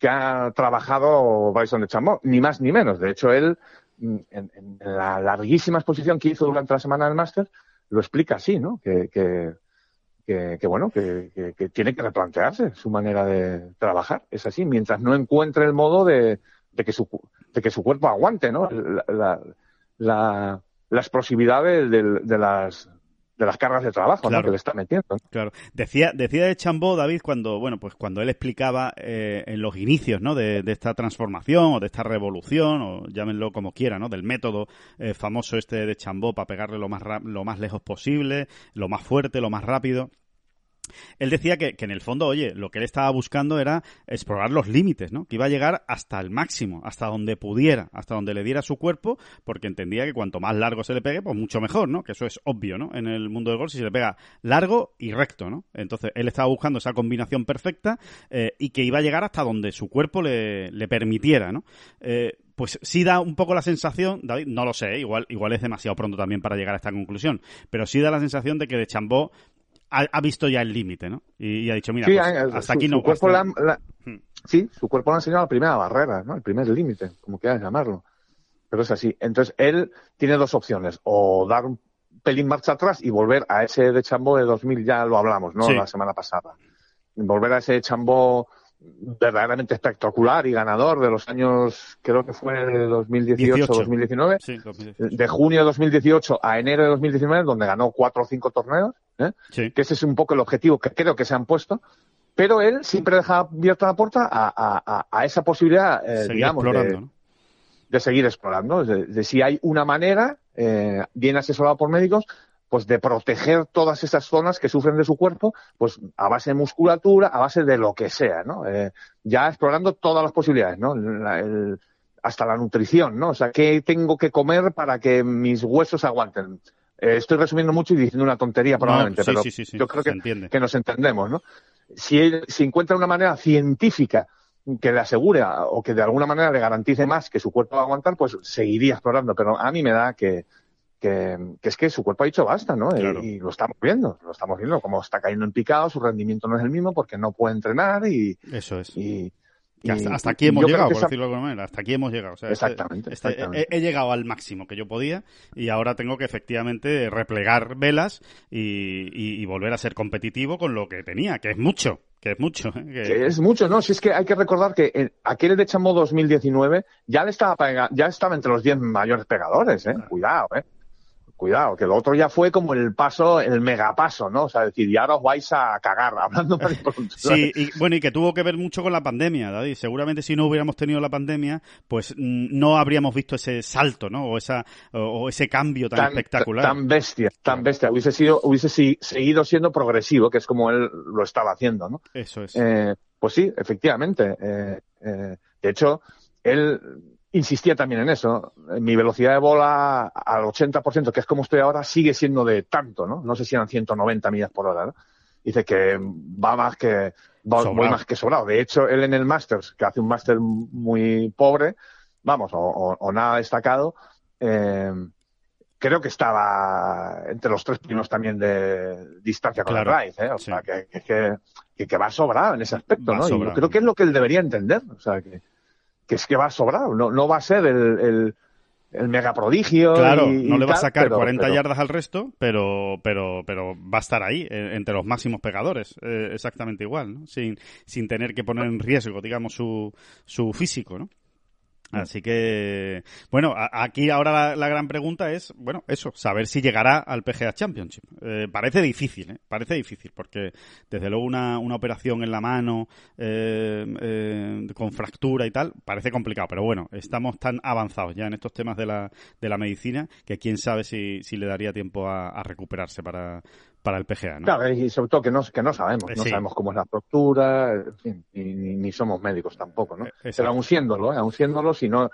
que ha trabajado Bryson de Chambó, ni más ni menos. De hecho, él, mm, en, en la larguísima exposición que hizo durante la semana del máster, lo explica así, ¿no? Que, que, que, que, bueno, que, que- que tiene que replantearse su manera de trabajar. Es así, mientras no encuentre el modo de, de que, su, de que su cuerpo aguante, ¿no? La, la, la, la explosividad de, de- de las de las cargas de trabajo ¿no? Claro. que le está metiendo. ¿no? Claro. Decía, decía de Chambó, David, cuando, bueno, pues cuando él explicaba eh, en los inicios, ¿no? De, de esta transformación o de esta revolución, o llámenlo como quiera, ¿no? Del método eh, famoso este de Chambó para pegarle lo más, ra- lo más lejos posible, lo más fuerte, lo más rápido. Él decía que, que en el fondo, oye, lo que él estaba buscando era explorar los límites, ¿no? Que iba a llegar hasta el máximo, hasta donde pudiera, hasta donde le diera su cuerpo, porque entendía que cuanto más largo se le pegue, pues mucho mejor, ¿no? Que eso es obvio, ¿no? En el mundo del golf, si se le pega largo y recto, ¿no? Entonces, él estaba buscando esa combinación perfecta eh, y que iba a llegar hasta donde su cuerpo le, le permitiera, ¿no? Eh, pues sí da un poco la sensación, David, no lo sé, igual, igual es demasiado pronto también para llegar a esta conclusión, pero sí da la sensación de que de Chambó ha, ha visto ya el límite, ¿no? Y, y ha dicho, mira, Sí, pues, eh, hasta su, aquí su no. cuerpo hasta- le ha- la- Hmm. sí, su cuerpo le ha enseñado la primera barrera, ¿no? El primer límite, como quieras llamarlo. Pero es así. Entonces, él tiene dos opciones. O dar un pelín marcha atrás y volver a ese de Chambó de 2000, ya lo hablamos, ¿no? Sí. La semana pasada. Volver a ese Chambó verdaderamente espectacular y ganador de los años, creo que fue de 2018-2019. Sí, 2018. De junio de 2018 a enero de 2019, donde ganó cuatro o cinco torneos. ¿eh? Sí. que ese es un poco el objetivo que creo que se han puesto, pero él siempre deja abierta la puerta a, a- a- esa posibilidad, eh, digamos, explorando, de, ¿no? de seguir explorando, de, de si hay una manera, eh, bien asesorado por médicos, pues de proteger todas esas zonas que sufren de su cuerpo, pues a base de musculatura, a base de lo que sea, ¿no? Eh, ya explorando todas las posibilidades, ¿no? La- el- hasta la nutrición, ¿no? O sea, ¿qué tengo que comer para que mis huesos aguanten? Eh, estoy resumiendo mucho y diciendo una tontería probablemente, pero yo creo que, que, nos entendemos, ¿no? Si, si encuentra una manera científica que le asegure o que de alguna manera le garantice más que su cuerpo va a aguantar, pues seguiría explorando. Pero a mí me da que, que, es que su cuerpo ha dicho basta, ¿no? Y, lo estamos viendo, lo estamos viendo, como está cayendo en picado, su rendimiento no es el mismo porque no puede entrenar y... Eso es. Y, hasta, aquí hemos llegado, por decirlo de alguna manera. Hasta aquí hemos llegado. Este, exactamente. He, he, llegado al máximo que yo podía y ahora tengo que efectivamente replegar velas y, volver a ser competitivo con lo que tenía, que es mucho. Que es mucho. ¿eh? Que... es mucho, ¿no? Si es que hay que recordar que en aquel de Chamo 2019 ya, le estaba, ya estaba entre los 10 mayores pegadores, ¿eh? Cuidado, ¿eh? Cuidado, que lo otro ya fue como el paso, el megapaso, ¿no? O sea, decir, ya os vais a cagar, hablando para Sí, y bueno, y que tuvo que ver mucho con la pandemia, David. Seguramente si no hubiéramos tenido la pandemia, pues mm, no habríamos visto ese salto, ¿no? O, esa, o ese cambio tan, espectacular. Tan bestia, tan bestia. Hubiese sido, hubiese seguido siendo progresivo, que es como él lo estaba haciendo, ¿no? Eso es. Eh, pues sí, efectivamente. Eh, eh, de hecho, él insistía también en eso. Mi velocidad de bola al 80%, que es como estoy ahora, sigue siendo de tanto, ¿no? No sé si eran 190 millas por hora, ¿no? Dice que va más que, va muy más que sobrado. De hecho, él en el Masters, que hace un Master muy pobre, vamos, o, nada destacado, eh, creo que estaba entre los tres primeros también de distancia con el Drive, ¿eh? O sea, que, que, que, va sobrado en ese aspecto, ¿no? Y yo creo que es lo que él debería entender. O sea, que, que es que va a sobrar, no, no va a ser el, el, el mega prodigio. Claro, no le va a sacar 40 yardas al resto, pero, pero, pero va a estar ahí, entre los máximos pegadores, eh, exactamente igual, ¿no? sin, sin tener que poner en riesgo, digamos, su, su físico, ¿no? Mm. Así que, bueno, aquí ahora la, gran pregunta es, bueno, eso, saber si llegará al PGA Championship. Eh, parece difícil, ¿eh? Parece difícil, porque desde luego una, una operación en la mano eh, eh, con fractura y tal, parece complicado, pero bueno, estamos tan avanzados ya en estos temas de la, de la medicina que quién sabe si, si le daría tiempo a recuperarse para, para el PGA, ¿no? Claro, y sobre todo que no, que no sabemos, no sabemos cómo es la estructura, en fin, ni, somos médicos tampoco, ¿no? Eh, Pero aún siéndolo, ¿eh? aún siéndolo, si no,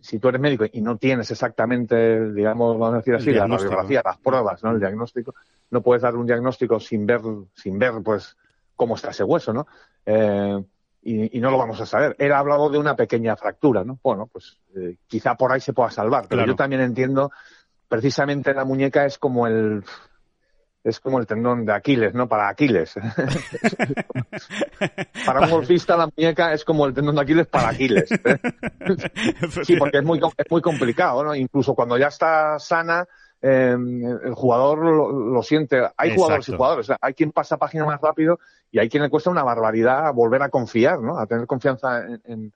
si tú eres médico y no tienes exactamente, digamos, vamos a decir así, la radiografía, las pruebas, ¿no? El diagnóstico, no puedes dar un diagnóstico sin ver, sin ver, pues, cómo está ese hueso, ¿no? Eh, y, no lo vamos a saber. Él ha hablado de una pequeña fractura, ¿no? Bueno, pues eh, quizá por ahí se pueda salvar, pero yo también entiendo, precisamente la muñeca es como el, es como el tendón de Aquiles, ¿no? Para Aquiles. para un golfista la muñeca es como el tendón de Aquiles para Aquiles. ¿eh? sí, porque es muy, es muy complicado, ¿no? Incluso cuando ya está sana, eh, el jugador lo, siente. Hay jugadores y jugadores. hay quien pasa página más rápido y hay quien le cuesta una barbaridad volver a confiar, ¿no? A tener confianza en,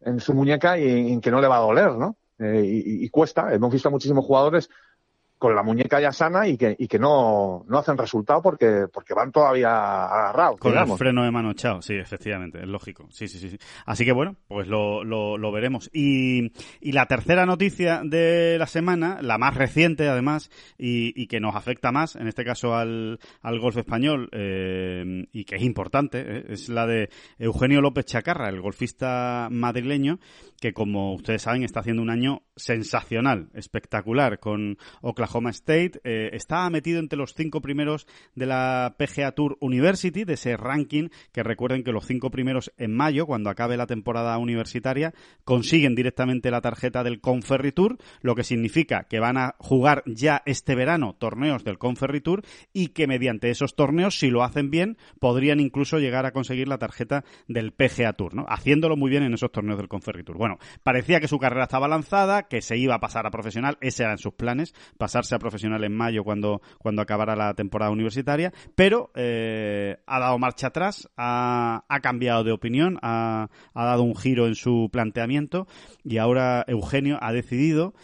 en, su muñeca y en que no le va a doler, ¿no? Eh, y, y, cuesta. Hemos visto a muchísimos jugadores con la muñeca ya sana y que, y que no, no hacen resultado porque, porque van todavía agarrados. Con el freno de mano echado, sí, efectivamente, es lógico. Sí, sí, sí. Así que bueno, pues lo, lo, lo veremos. Y, y la tercera noticia de la semana, la más reciente además, y, y que nos afecta más, en este caso al, al golf español, eh, y que es importante, eh, es la de Eugenio López Chacarra, el golfista madrileño, que como ustedes saben está haciendo un año sensacional, espectacular, con Oklahoma State. Eh, estaba metido entre los cinco primeros de la PGA Tour University, de ese ranking, que recuerden que los cinco primeros en mayo, cuando acabe la temporada universitaria, consiguen directamente la tarjeta del Conferry Tour, lo que significa que van a jugar ya este verano torneos del Conferry Tour y que mediante esos torneos, si lo hacen bien, podrían incluso llegar a conseguir la tarjeta del PGA Tour, ¿no? Haciéndolo muy bien en esos torneos del Conferry Tour. Bueno, parecía que su carrera estaba lanzada, que se iba a pasar a profesional, ese eran sus planes, a profesional en mayo cuando, cuando acabara la temporada universitaria, pero eh, ha dado marcha atrás, ha, cambiado de opinión, ha, dado un giro en su planteamiento y ahora Eugenio ha decidido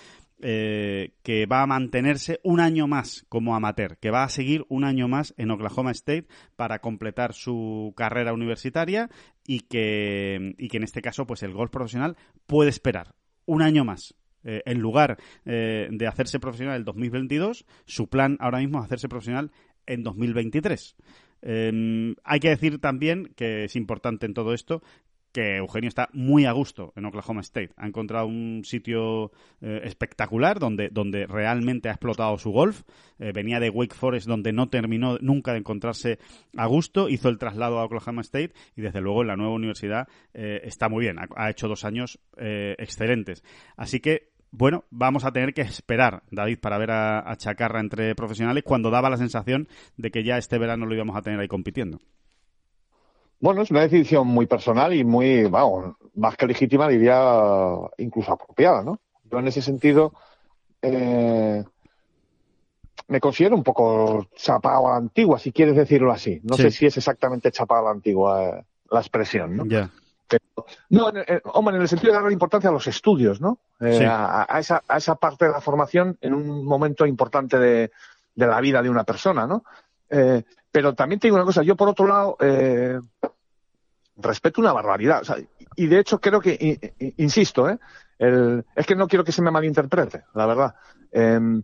eh, que va a mantenerse un año más como amateur, que va a seguir un año más en Oklahoma State para completar su carrera universitaria y que, y que en este caso pues el golf profesional puede esperar un año más. Eh, en lugar eh, de hacerse profesional en 2022, su plan ahora mismo es hacerse profesional en 2023. Em, hay que decir también que es importante en todo esto que Eugenio está muy a gusto en Oklahoma State. Ha encontrado un sitio eh, espectacular donde, donde realmente ha explotado su golf. Eh, venía de Wake Forest donde no terminó nunca de encontrarse a gusto. Hizo el traslado a Oklahoma State y desde luego en la nueva universidad eh, está muy bien. Ha, hecho dos años excelentes. Así que bueno, vamos a tener que esperar, David, para ver a, a, Chacarra entre profesionales cuando daba la sensación de que ya este verano lo íbamos a tener ahí compitiendo. Bueno, es una decisión muy personal y muy, vamos, más que legítima, diría incluso apropiada, ¿no? Yo en ese sentido eh, me considero un poco chapado a la antigua, si quieres decirlo así. No sé si es exactamente chapado a la antigua eh, la expresión, ¿no? No, hombre, en el sentido de darle importancia a los estudios, ¿no? Eh, a, esa, a esa parte de la formación en un momento importante de, de la vida de una persona, ¿no? Eh, pero también tengo una cosa, yo por otro lado eh, respeto una barbaridad. y de hecho creo que, insisto, ¿eh? es que no quiero que se me malinterprete, la verdad. Em,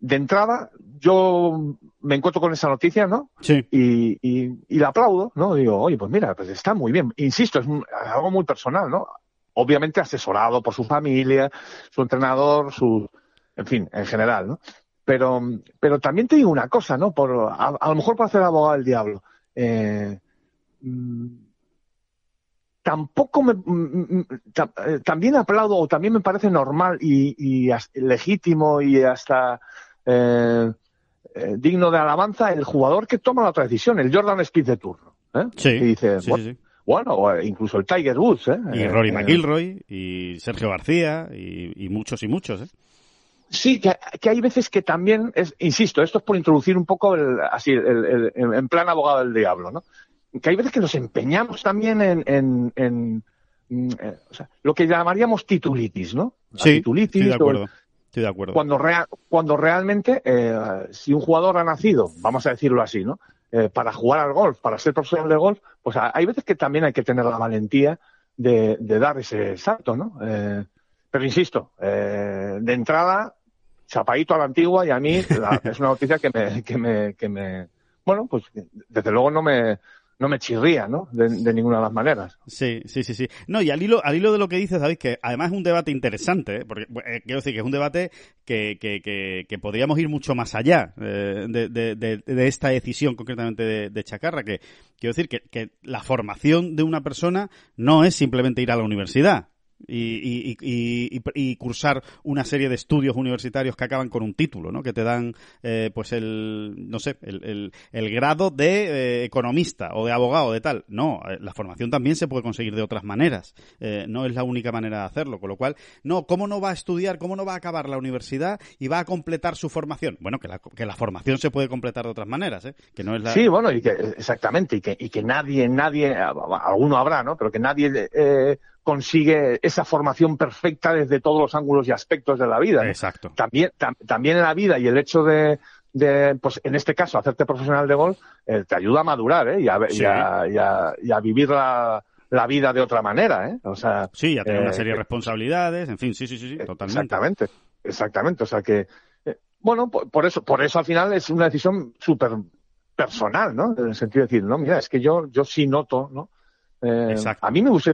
de entrada, yo me encuentro con esa noticia, ¿no? Sí. Y, y, la aplaudo, ¿no? Digo, oye, pues mira, pues está muy bien. Insisto, es algo muy personal, ¿no? Obviamente asesorado por su familia, su entrenador, su, en fin, en general, ¿no? Pero, pero también te digo una cosa, ¿no? Por, a, lo mejor para hacer abogado del diablo. Eh, mm, tampoco me, mm, mm, eh, también aplaudo o también me parece normal y, legítimo y hasta eh, digno de alabanza el jugador que toma la otra decisión, el Jordan Speed de turno. Sí, y dice, bueno, incluso el Tiger Woods. Y Rory McIlroy y Sergio García y, muchos y muchos. ¿eh? Sí, que, hay veces que también, es, insisto, esto es por introducir un poco el, así, el, en plan abogado del diablo, ¿no? Que hay veces que nos empeñamos también en, en, en, mm, eh, o sea, lo que llamaríamos titulitis, ¿no? sí, titulitis. De acuerdo. Estoy de acuerdo. Cuando, cuando realmente, eh, si un jugador ha nacido, vamos a decirlo así, ¿no? Eh, para jugar al golf, para ser profesional de golf, pues hay veces que también hay que tener la valentía de, de dar ese salto, ¿no? Eh, pero insisto, eh, de entrada, chapadito a la antigua y a mí es una noticia que me, que me, que me, bueno, pues desde luego no me, no me chirría, ¿no? De, ninguna de las maneras. Sí, sí, sí, sí. No, y al hilo, al hilo de lo que dices, sabéis que además es un debate interesante, ¿eh? porque eh, quiero decir que es un debate que, que, que, que podríamos ir mucho más allá eh, de, de, de, esta decisión concretamente de, de Chacarra, que quiero decir que, que la formación de una persona no es simplemente ir a la universidad y, y, y, cursar una serie de estudios universitarios que acaban con un título, ¿no? Que te dan, eh, pues el, no sé, el, el, grado de eh, economista o de abogado de tal. No, eh, la formación también se puede conseguir de otras maneras. no es la única manera de hacerlo. Con lo cual, no, ¿cómo no va a estudiar, cómo no va a acabar la universidad y va a completar su formación? Bueno, que la, que la formación se puede completar de otras maneras, ¿eh? Que no es la... Sí, bueno, y exactamente, y que, y que nadie, nadie, alguno habrá, ¿no? Pero que nadie consigue esa formación perfecta desde todos los ángulos y aspectos de la vida. Exacto. También, también en la vida y el hecho de, de, pues en este caso, hacerte profesional de golf, eh, te ayuda a madurar, ¿eh? Y a, y a, vivir la, la, vida de otra manera, ¿eh? O sea. Sí, a tener una eh, serie de responsabilidades, en fin, sí, sí, sí, totalmente. Exactamente, exactamente. O sea que, eh, bueno, por, eso, por eso al final es una decisión súper personal, ¿no? En el sentido de decir, no, mira, es que yo, yo sí noto, ¿no? Exacto. A mí me gusta,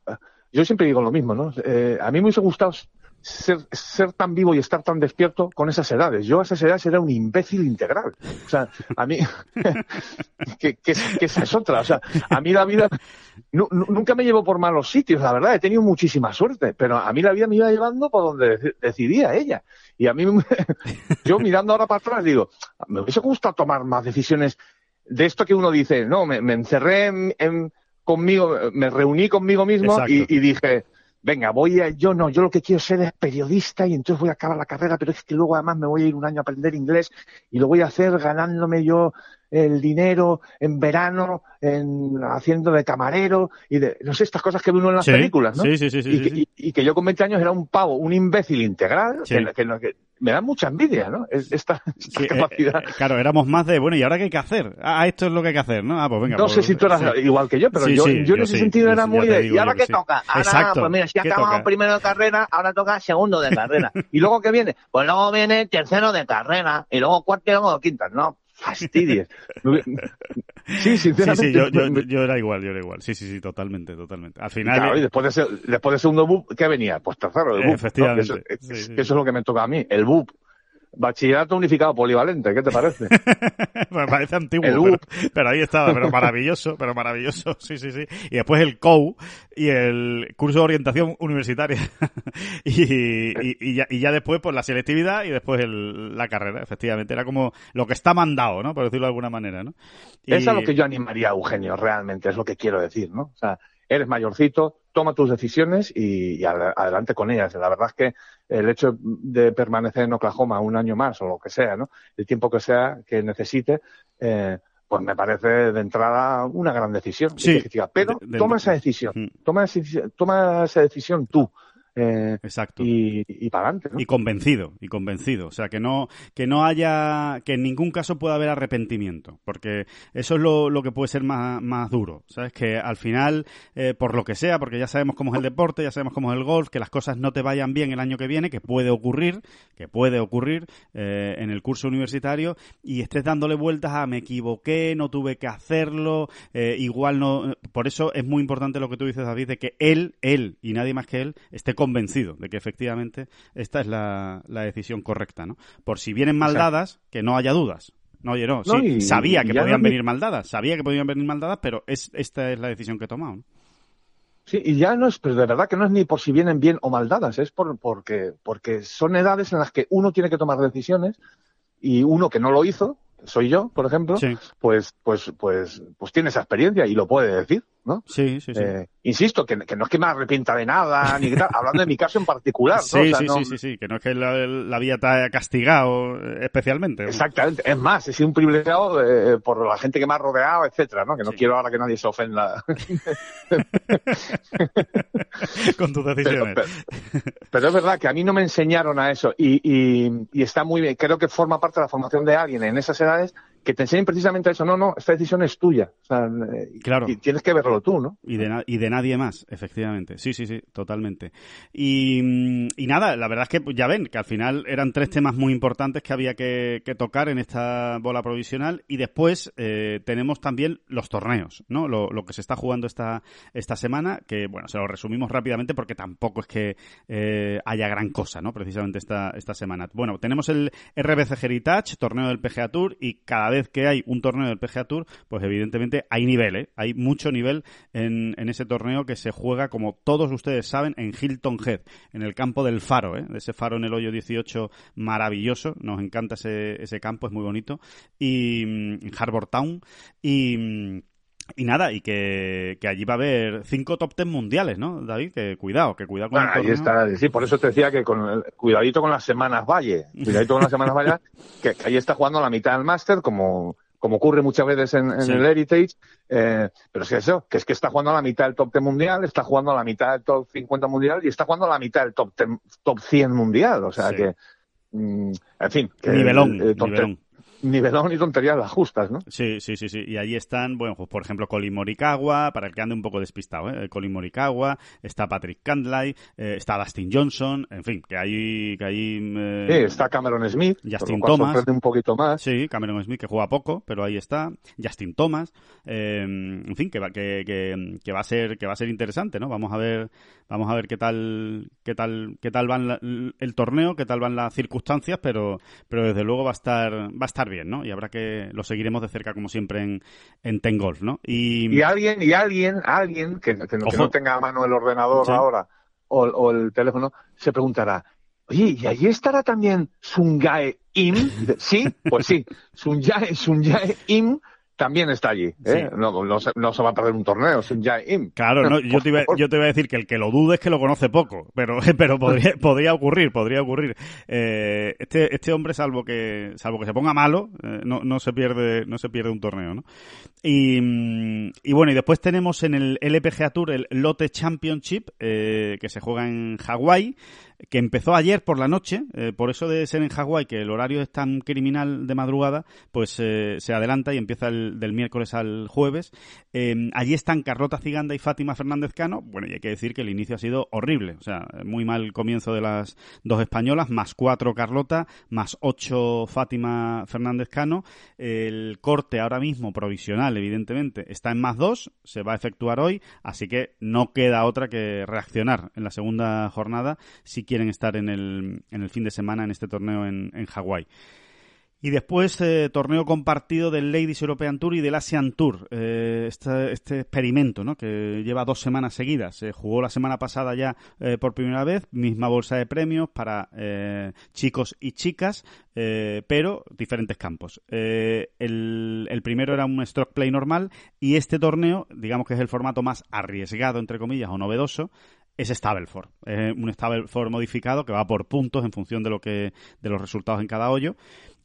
yo siempre digo lo mismo, ¿no? Eh, a mí me hubiese gustado ser, tan vivo y estar tan despierto con esas edades. Yo a esas edades era un imbécil integral. O sea, a mí, que, que, esa es otra. O sea, a mí la vida nunca me llevó por malos sitios, la verdad. He tenido muchísima suerte, pero a mí la vida me iba llevando por donde decidía ella. Y a mí, yo mirando ahora para atrás digo, me hubiese gustado tomar más decisiones de esto que uno dice, no, me, encerré en conmigo, me reuní conmigo mismo y, dije, venga, voy a, yo no, yo lo que quiero ser es periodista y entonces voy a acabar la carrera, pero es que luego además me voy a ir un año a aprender inglés y lo voy a hacer ganándome yo el dinero en verano, en, haciendo de camarero y de, no sé, estas cosas que ve uno en las películas, ¿no? Sí, sí, sí. y, que, yo con 20 años era un pavo, un imbécil integral, que, que, me da mucha envidia, ¿no? Esta, eh, capacidad. Eh, claro, éramos más de, bueno, ¿y ahora qué hay que hacer? Ah, esto es lo que hay que hacer, ¿no? Ah, pues venga. No sé pues, si tú eras igual que yo, pero yo, yo, en ese sentido era muy de, ¿y ahora qué toca? Ahora, pues mira, si acabamos primero de carrera, ahora toca segundo de carrera. ¿Y luego qué viene? Pues luego viene tercero de carrera, y luego cuarto y luego quinto, ¿no? Fastidies. sí, sinceramente. Sí, sí, yo, era igual, yo era igual. Sí, sí, sí, totalmente, totalmente. Al final. Claro, y después de, después de segundo BUP, ¿qué venía? Pues tercero, el. Efectivamente. Eso, eso, es lo que me toca a mí, el BUP. Bachillerato unificado polivalente, ¿qué te parece? me parece antiguo, pero, ahí estaba, pero maravilloso, pero maravilloso, sí, sí, sí. Y después el COU y el curso de orientación universitaria. y, ya, y, ya, después, pues la selectividad y después el, la carrera, efectivamente. Era como lo que está mandado, ¿no? Por decirlo de alguna manera, ¿no? Es a lo que yo animaría a Eugenio, realmente, es lo que quiero decir, ¿no? O sea, eres mayorcito, toma tus decisiones y, adelante con ellas. La verdad es que el hecho de permanecer en Oklahoma un año más o lo que sea, ¿no? El tiempo que sea que necesite, eh, pues me parece de entrada una gran decisión. Sí, pero toma esa decisión, toma, toma esa decisión tú. Eh, Exacto. Y, y para adelante. Y convencido, y convencido. O sea, que no, que no haya, que en ningún caso pueda haber arrepentimiento, porque eso es lo, lo que puede ser más, más duro. ¿Sabes? Que al final, eh, por lo que sea, porque ya sabemos cómo es el deporte, ya sabemos cómo es el golf, que las cosas no te vayan bien el año que viene, que puede ocurrir, que puede ocurrir eh, en el curso universitario, y estés dándole vueltas a me equivoqué, no tuve que hacerlo, igual no. Por eso es muy importante lo que tú dices, David, de que él, él y nadie más que él esté convencido de que efectivamente esta es la, decisión correcta, ¿no? Por si vienen mal dadas, que no haya dudas. No, oye, no, sí, sabía que podían venir mal dadas, sabía que podían venir mal dadas, pero es, esta es la decisión que he tomado, Sí, y ya no es, pero de verdad que no es ni por si vienen bien o mal dadas, es por, porque, porque son edades en las que uno tiene que tomar decisiones y uno que no lo hizo, soy yo, por ejemplo, pues, pues, pues, pues tiene esa experiencia y lo puede decir, ¿no? Sí, sí, sí. Eh, insisto, que, no es que me arrepienta de nada, ni que tal, hablando de mi caso en particular, sí, sí, sí, sí, sí, que no es que la, la vida te haya castigado especialmente. Exactamente, es más, he sido un privilegiado eh, por la gente que me ha rodeado, etcétera, ¿no? Que no quiero ahora que nadie se ofenda. Con tus decisiones. Pero, es verdad que a mí no me enseñaron a eso y, y, y está muy bien, creo que forma parte de la formación de alguien en esas edades que te enseñen precisamente eso. No, no, esta decisión es tuya. O sea, eh, claro. Y tienes que verlo tú, ¿no? Y de, y de nadie más, efectivamente. Sí, sí, sí, totalmente. Y, y, nada, la verdad es que pues, ya ven que al final eran tres temas muy importantes que había que, tocar en esta bola provisional. Y después eh, tenemos también los torneos, ¿no? Lo, lo, que se está jugando esta, esta semana, que bueno, se lo resumimos rápidamente porque tampoco es que eh, haya gran cosa, ¿no? Precisamente esta, esta semana. Bueno, tenemos el RBC Heritage, torneo del PGA Tour, y cada vez que hay un torneo del PGA Tour, pues evidentemente hay nivel, ¿eh? hay mucho nivel en, ese torneo que se juega, como todos ustedes saben, en Hilton Head, en el campo del Faro, ¿eh? ese Faro en el hoyo 18 maravilloso, nos encanta ese, ese campo, es muy bonito, y mm, en Harbour Town, y mm, y nada, y que, allí va a haber cinco top ten mundiales, ¿no, David? Que cuidado, que cuidado con Ahí está, sí, por eso te decía que con cuidadito con las semanas Valle, cuidadito con las semanas Valle, que, ahí está jugando la mitad del máster, como, como ocurre muchas veces en, el Heritage, eh, pero es que eso, que es que está jugando a la mitad del top ten mundial, está jugando a la mitad del top 50 mundial y está jugando a la mitad del top, top 100 mundial, o sea que, mm, en fin. Que nivelón, nivelón nivelón y tonterías las justas, ¿no? Sí, sí, sí, sí. Y ahí están, bueno, pues por ejemplo, Colin Morikawa, para el que ande un poco despistado, ¿eh? Colin Morikawa, está Patrick Candlay, eh, está Dustin Johnson, en fin, que hay... Que hay eh, sí, está Cameron Smith, Justin Thomas. un poquito más. Sí, Cameron Smith, que juega poco, pero ahí está. Justin Thomas, eh, en fin, que va, que, que, que, va a ser, que va a ser interesante, ¿no? Vamos a ver, vamos a ver qué tal, qué tal, qué tal van el torneo, qué tal van las circunstancias, pero, pero desde luego va a estar, va a estar bien. ¿No? Y habrá que lo seguiremos de cerca como siempre en, en Ten Golf, ¿no? Y, alguien, y alguien, alguien que, no, tenga a mano el ordenador ahora o, el teléfono, se preguntará, oye, ¿y allí estará también Sungae Im? Sí, pues sí, Sunjae, Sunjae Im también está allí. ¿eh? No, no, se, no, se, va a perder un torneo, es un Jaim. Claro, no, yo, te iba, yo te iba a decir que el que lo dude es que lo conoce poco, pero, pero podría, podría ocurrir, podría ocurrir. Eh, este, este hombre, salvo que, salvo que se ponga malo, eh, no, no, se pierde, no se pierde un torneo, ¿no? Y, y bueno, y después tenemos en el LPGA Tour el Lotte Championship, eh, que se juega en Hawái. Que empezó ayer por la noche, eh, por eso de ser en Hawái, que el horario es tan criminal de madrugada, pues eh, se adelanta y empieza el, del miércoles al jueves. Em, allí están Carlota Ciganda y Fátima Fernández Cano. Bueno, y hay que decir que el inicio ha sido horrible, o sea, muy mal comienzo de las dos españolas, más cuatro Carlota, más ocho Fátima Fernández Cano. El corte ahora mismo provisional, evidentemente, está en más dos, se va a efectuar hoy, así que no queda otra que reaccionar en la segunda jornada si quieren estar en el, en el fin de semana en este torneo en, en Hawái. Y después, eh, torneo compartido del Ladies European Tour y del Asian Tour. Eh, este, este, experimento, ¿no? Que lleva dos semanas seguidas. Se jugó la semana pasada ya eh, por primera vez. Misma bolsa de premios para chicos y chicas, pero diferentes campos. El, el, primero era un stroke play normal y este torneo, digamos que es el formato más arriesgado, entre comillas, o novedoso, es Stableford. Es un Stableford modificado que va por puntos en función de lo que de los resultados en cada hoyo.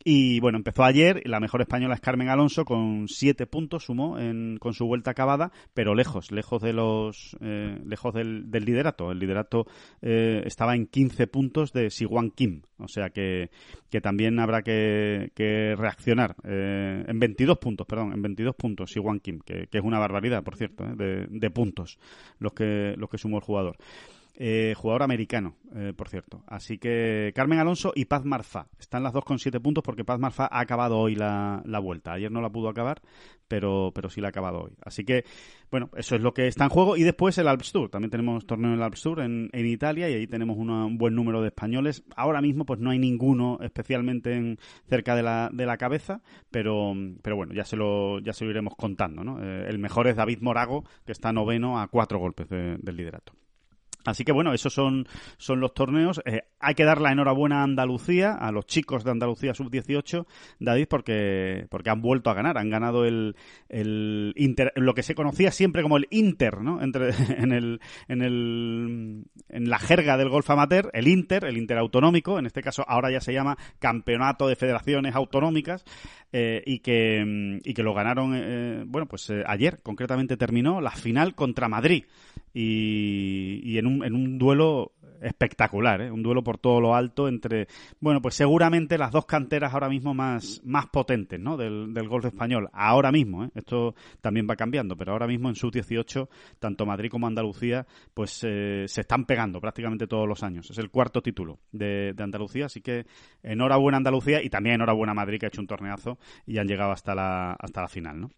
Y bueno, empezó ayer, la mejor española es Carmen Alonso con siete puntos sumó en, con su vuelta acabada, pero lejos, lejos de los, eh, lejos del, del, liderato. El liderato eh, estaba en 15 puntos de Siwan Kim, o sea que, que también habrá que, reaccionar. Eh, en 22 puntos, perdón, en 22 puntos Siwan Kim, que, que es una barbaridad, por cierto, eh, de, de puntos los que, los que sumó el jugador. Eh, jugador americano, eh, por cierto. Así que Carmen Alonso y Paz Marfa. Están las dos con siete puntos porque Paz Marfa ha acabado hoy la, la, vuelta. Ayer no la pudo acabar, pero, pero sí la ha acabado hoy. Así que, bueno, eso es lo que está en juego. Y después el Alps Tour. También tenemos torneo en el Alps Tour en, en Italia y ahí tenemos un buen número de españoles. Ahora mismo, pues no hay ninguno especialmente en, cerca de la, de la cabeza, pero, pero bueno, ya se lo, ya se lo iremos contando, ¿no? Eh, el mejor es David Morago, que está noveno a cuatro golpes de, del liderato. Así que bueno, esos son, son los torneos. Eh, hay que dar la enhorabuena a Andalucía, a los chicos de Andalucía sub-18, David, porque, porque han vuelto a ganar. Han ganado el, el Inter, lo que se conocía siempre como el Inter, ¿no? Entre, en, el, en, el, en la jerga del golf amateur, el Inter, el Interautonómico, en este caso ahora ya se llama Campeonato de Federaciones Autonómicas, eh, y, que, y que lo ganaron, eh, bueno, pues eh, ayer concretamente terminó la final contra Madrid y, en, un, en un duelo espectacular, ¿eh? un duelo por todo lo alto entre, bueno, pues seguramente las dos canteras ahora mismo más, más potentes ¿no? del, del golf español. Ahora mismo, ¿eh? esto también va cambiando, pero ahora mismo en sub-18, tanto Madrid como Andalucía, pues eh, se están pegando prácticamente todos los años. Es el cuarto título de, de, Andalucía, así que enhorabuena Andalucía y también enhorabuena Madrid que ha hecho un torneazo y han llegado hasta la, hasta la final, ¿no?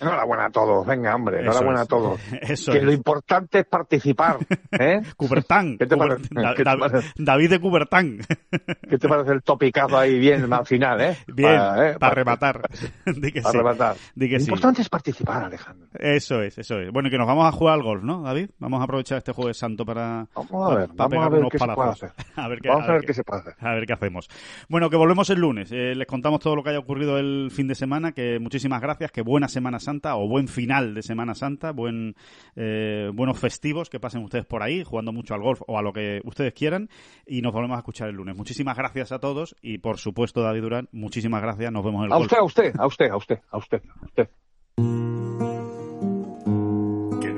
Enhorabuena a todos, venga, hombre, enhorabuena a todos. Eso que es. lo importante es participar, ¿eh? Cubertán. ¿Qué te parece? Da ¿Qué te da parece? David de Cubertán. ¿Qué te parece el topicazo ahí bien al final, eh? Bien, para, ¿eh? para rematar. Di que para sí. rematar. Di que lo sí. importante es participar, Alejandro. Eso es, eso es. Bueno, y que nos vamos a jugar al golf, ¿no, David? Vamos a aprovechar este jueves santo para... Vamos a ver, para vamos a ver unos qué se puede hacer. A ver qué, Vamos a ver qué- qué se puede hacer. A ver qué hacemos. Bueno, que volvemos el lunes. Eh, les contamos todo lo que haya ocurrido el fin de semana. Que muchísimas gracias. Que buena Semana Santa o buen final de Semana Santa. Buen, eh, buenos festivos. Que pasen ustedes por ahí jugando mucho al golf o a lo que ustedes quieran. Y nos volvemos a escuchar el lunes. Muchísimas gracias a todos. Y por supuesto, David Durán, muchísimas gracias. Nos vemos el A golf. usted, a usted, a usted, a usted, a usted, a usted.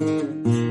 Thank you.